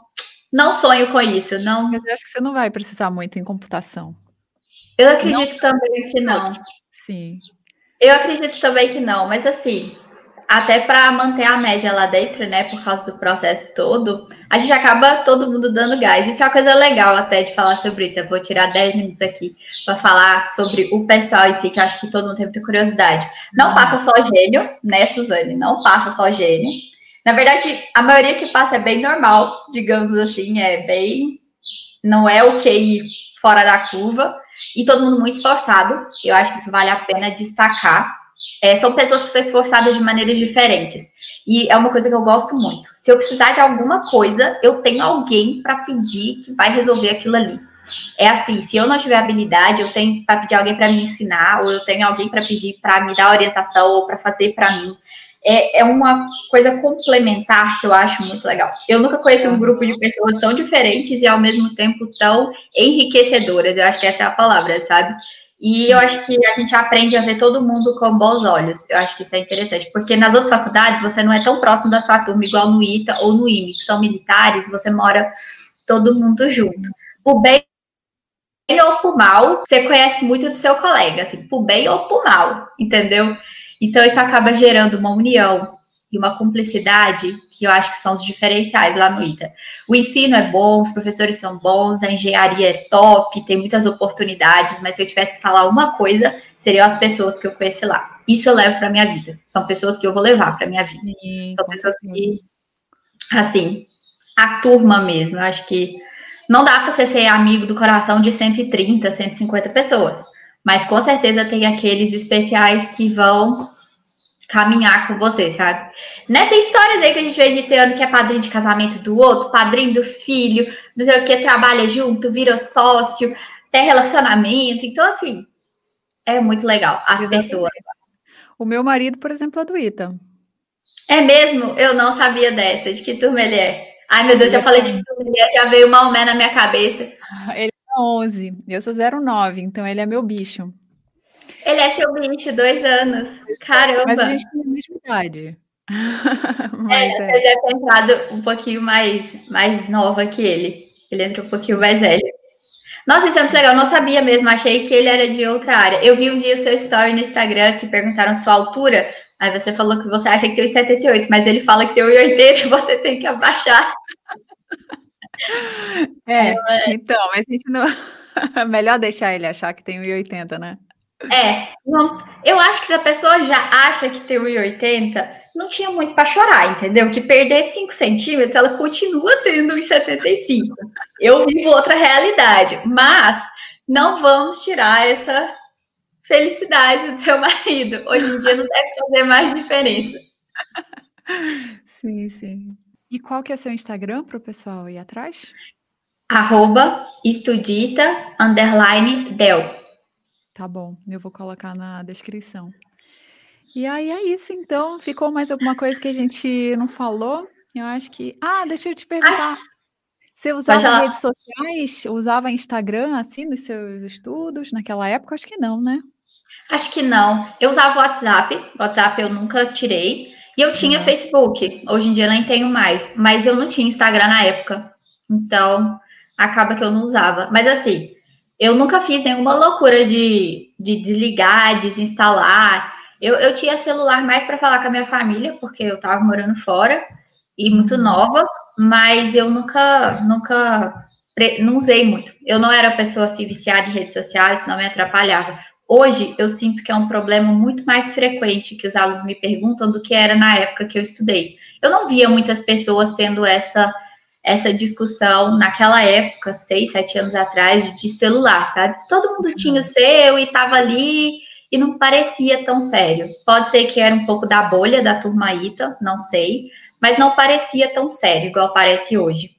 Não sonho com isso, não. Mas eu acho que você não vai precisar muito em computação. Eu acredito não, também que não. Sim. Eu acredito também que não, mas assim, até para manter a média lá dentro, né, por causa do processo todo, a gente acaba todo mundo dando gás. Isso é uma coisa legal até de falar sobre isso. Eu vou tirar 10 minutos aqui para falar sobre o pessoal em si, que eu acho que todo mundo tem muita curiosidade. Não uhum. passa só gênio, né, Suzane? Não passa só gênio. Na verdade, a maioria que passa é bem normal, digamos assim, é bem. Não é o QI fora da curva. E todo mundo muito esforçado. Eu acho que isso vale a pena destacar é, são pessoas que são esforçadas de maneiras diferentes. E é uma coisa que eu gosto muito. Se eu precisar de alguma coisa, eu tenho alguém para pedir que vai resolver aquilo ali. É assim, se eu não tiver habilidade, eu tenho para pedir alguém para me ensinar, ou eu tenho alguém para pedir para me dar orientação ou para fazer para mim. É, é uma coisa complementar que eu acho muito legal. Eu nunca conheci um grupo de pessoas tão diferentes e ao mesmo tempo tão enriquecedoras. Eu acho que essa é a palavra, sabe? E eu acho que a gente aprende a ver todo mundo com bons olhos. Eu acho que isso é interessante, porque nas outras faculdades você não é tão próximo da sua turma, igual no ITA ou no IME, que são militares, você mora todo mundo junto. O bem ou por mal, você conhece muito do seu colega, assim, por bem ou por mal, entendeu? Então isso acaba gerando uma união e uma cumplicidade que eu acho que são os diferenciais lá no ITA. O ensino é bom, os professores são bons, a engenharia é top, tem muitas oportunidades, mas se eu tivesse que falar uma coisa, seriam as pessoas que eu conheci lá. Isso eu levo para minha vida. São pessoas que eu vou levar para minha vida. Sim, são pessoas que assim, a turma mesmo, eu acho que não dá para você ser amigo do coração de 130, 150 pessoas, mas com certeza tem aqueles especiais que vão caminhar com você, sabe? Né? Tem histórias aí que a gente vê de ter que é padrinho de casamento do outro, padrinho do filho, não sei o que, trabalha junto, vira sócio, tem relacionamento. Então, assim, é muito legal. As pessoas. O meu marido, por exemplo, é do Ita. É mesmo? Eu não sabia dessa. De que turma ele é? Ai, meu Deus, já falei de que turma ele é, já veio uma Maomé na minha cabeça. Ele é 11, eu sou 09, então ele é meu bicho. Ele é seu 22 anos. Caramba. Mas a gente tem a mesma idade. Mas, é, é. Entrado um pouquinho mais, mais nova que ele. Ele entra um pouquinho mais velho. Nossa, isso é muito legal. Eu não sabia mesmo. Achei que ele era de outra área. Eu vi um dia o seu story no Instagram que perguntaram sua altura. Aí você falou que você acha que tem 1,78, mas ele fala que tem 1,80 e você tem que abaixar. É, é, então, mas a gente não. Melhor deixar ele achar que tem 1,80, né? É, não, eu acho que se a pessoa já acha que tem 1,80, não tinha muito para chorar, entendeu? Que perder 5 centímetros, ela continua tendo 1,75. Eu vivo outra realidade, mas não vamos tirar essa felicidade do seu marido. Hoje em dia não deve fazer mais diferença. Sim, sim. E qual que é o seu Instagram para o pessoal ir atrás? Arroba estudita, underline, del. Tá bom, eu vou colocar na descrição. E aí é isso, então. Ficou mais alguma coisa que a gente não falou? Eu acho que. Ah, deixa eu te perguntar. Acho... Você usava redes sociais? Usava Instagram assim nos seus estudos naquela época? Acho que não, né? Acho que não. Eu usava o WhatsApp. WhatsApp eu nunca tirei. E eu tinha uhum. Facebook. Hoje em dia eu nem tenho mais. Mas eu não tinha Instagram na época. Então, acaba que eu não usava. Mas assim, eu nunca fiz nenhuma loucura de, de desligar, desinstalar. Eu, eu tinha celular mais para falar com a minha família, porque eu estava morando fora e muito uhum. nova, mas eu nunca, nunca não usei muito. Eu não era pessoa assim viciada em redes sociais, isso não me atrapalhava. Hoje eu sinto que é um problema muito mais frequente que os alunos me perguntam do que era na época que eu estudei. Eu não via muitas pessoas tendo essa essa discussão naquela época, seis, sete anos atrás, de celular, sabe? Todo mundo tinha o uhum. seu e tava ali e não parecia tão sério. Pode ser que era um pouco da bolha da turma ITA, não sei, mas não parecia tão sério igual parece hoje.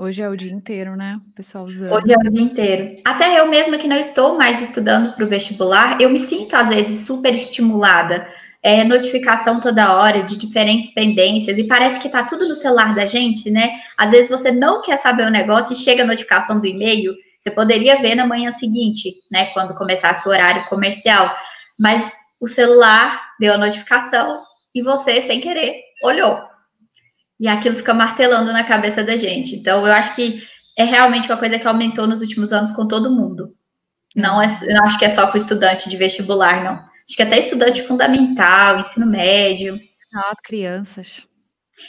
Hoje é o dia inteiro, né? O pessoal usando. Hoje é o dia inteiro. Até eu mesma que não estou mais estudando para o vestibular, eu me sinto às vezes super estimulada é, notificação toda hora de diferentes pendências e parece que tá tudo no celular da gente, né? Às vezes você não quer saber o negócio e chega a notificação do e-mail, você poderia ver na manhã seguinte, né? Quando começasse o horário comercial, mas o celular deu a notificação e você, sem querer, olhou. E aquilo fica martelando na cabeça da gente. Então, eu acho que é realmente uma coisa que aumentou nos últimos anos com todo mundo. Não é, não acho que é só com estudante de vestibular, não acho que até estudante fundamental, ensino médio. Ah, crianças.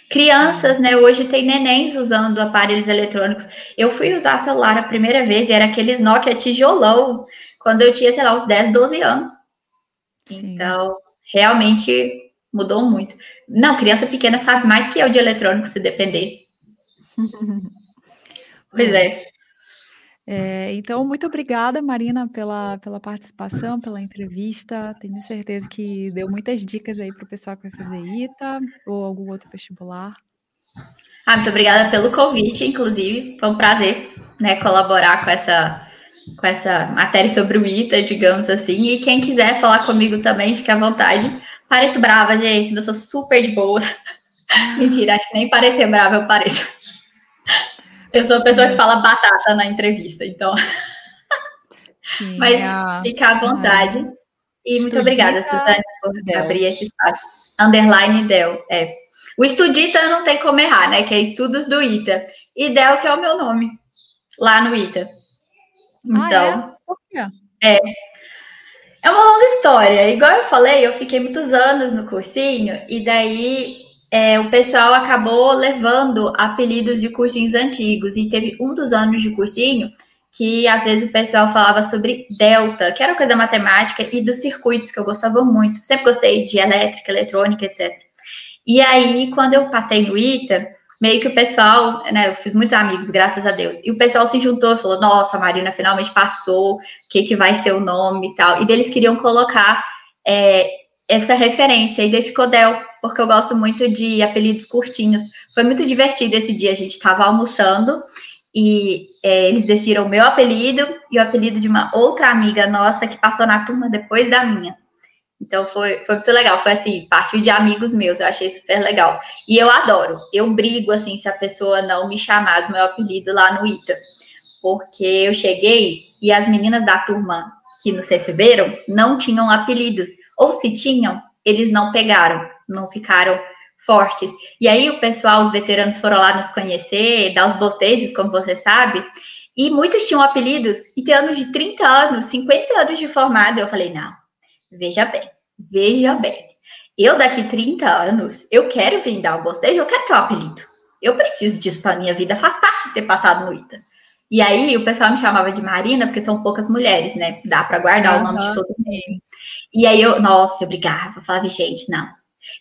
Crianças, né? Hoje tem nenéns usando aparelhos eletrônicos. Eu fui usar celular a primeira vez e era aqueles Nokia tijolão, quando eu tinha, sei lá, uns 10, 12 anos. Sim. Então, realmente mudou muito. Não, criança pequena sabe mais que eu de eletrônico, se depender. pois é. É, então, muito obrigada, Marina, pela, pela participação, pela entrevista. Tenho certeza que deu muitas dicas aí para o pessoal que vai fazer ITA ou algum outro vestibular. Ah, muito obrigada pelo convite, inclusive. Foi um prazer né, colaborar com essa, com essa matéria sobre o ITA, digamos assim. E quem quiser falar comigo também, fique à vontade. Pareço brava, gente, eu sou super de boa. Mentira, acho que nem parecer brava eu pareço. Eu sou a pessoa que fala batata na entrevista, então. Sim, Mas é fica à vontade. É. E muito obrigada, Suzane, por Del. abrir esse espaço. Underline Del, é. O Estudita não tem como errar, né? Que é Estudos do ITA. E Del, que é o meu nome, lá no ITA. Então, ah, é? é. É uma longa história. Igual eu falei, eu fiquei muitos anos no cursinho, e daí é, o pessoal acabou levando apelidos de cursinhos antigos. E teve um dos anos de cursinho que às vezes o pessoal falava sobre delta, que era coisa matemática, e dos circuitos, que eu gostava muito. Sempre gostei de elétrica, eletrônica, etc. E aí, quando eu passei no ITA, meio que o pessoal, né, eu fiz muitos amigos, graças a Deus, e o pessoal se juntou falou, nossa, a Marina finalmente passou, o que, que vai ser o nome e tal. E eles queriam colocar é, essa referência, e daí ficou Del, porque eu gosto muito de apelidos curtinhos. Foi muito divertido esse dia, a gente estava almoçando, e é, eles decidiram o meu apelido e o apelido de uma outra amiga nossa que passou na turma depois da minha. Então foi, foi muito legal, foi assim, parte de amigos meus, eu achei super legal. E eu adoro, eu brigo assim se a pessoa não me chamar do meu apelido lá no ITA. Porque eu cheguei e as meninas da turma que nos receberam não tinham apelidos, ou se tinham, eles não pegaram, não ficaram fortes. E aí o pessoal, os veteranos foram lá nos conhecer, dar os bostejos, como você sabe, e muitos tinham apelidos, e tem anos de 30 anos, 50 anos de formado. Eu falei, não, veja bem, veja bem. Eu daqui 30 anos, eu quero dar um bostejo, eu quero ter um apelido. Eu preciso disso para minha vida, faz parte de ter passado no ITA. E aí o pessoal me chamava de Marina, porque são poucas mulheres, né? Dá para guardar uhum. o nome de todo mundo. E aí eu, nossa, eu brigava, falava, gente, não,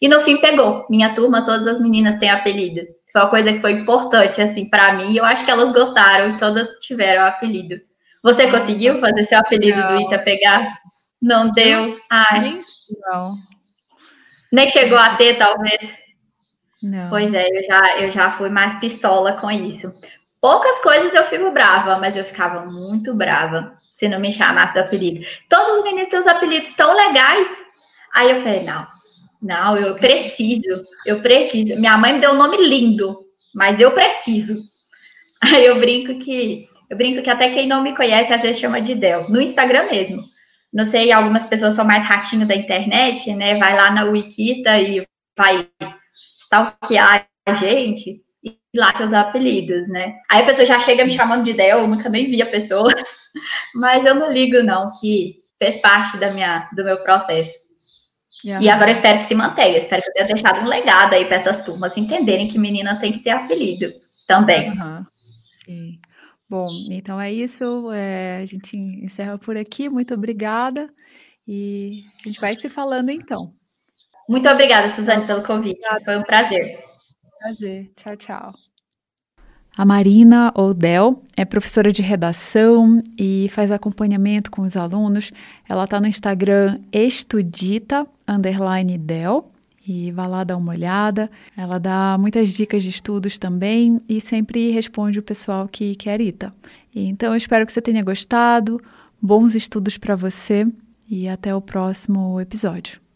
e no fim pegou. Minha turma, todas as meninas têm apelido. Foi uma coisa que foi importante, assim, para mim. Eu acho que elas gostaram e todas tiveram apelido. Você conseguiu fazer seu apelido do Ita pegar? Não deu? Ai. Não. Nem chegou a ter, talvez. Não. Pois é, eu já, eu já fui mais pistola com isso. Poucas coisas eu fico brava, mas eu ficava muito brava se não me chamasse do apelido. Todos os meninos têm os apelidos tão legais. Aí eu falei, não, não, eu preciso, eu preciso. Minha mãe me deu um nome lindo, mas eu preciso. Aí eu brinco que eu brinco que até quem não me conhece às vezes chama de Del, no Instagram mesmo. Não sei, algumas pessoas são mais ratinho da internet, né? Vai lá na Wikita e vai stalkear a gente e lá tem os apelidos, né? Aí a pessoa já chega me chamando de Del, eu nunca nem vi a pessoa, mas eu não ligo não, que fez parte da minha do meu processo. E agora eu espero que se mantenha. Eu espero que eu tenha deixado um legado aí para essas turmas entenderem que menina tem que ter apelido também. Uhum. Sim. Bom, então é isso. É, a gente encerra por aqui. Muito obrigada. E a gente vai se falando então. Muito obrigada, Suzane, pelo convite. Foi um prazer. Prazer. Tchau, tchau. A Marina Odell é professora de redação e faz acompanhamento com os alunos. Ela está no Instagram estudita, underline Del, e vá lá dar uma olhada. Ela dá muitas dicas de estudos também e sempre responde o pessoal que quer ITA. Então eu espero que você tenha gostado, bons estudos para você e até o próximo episódio.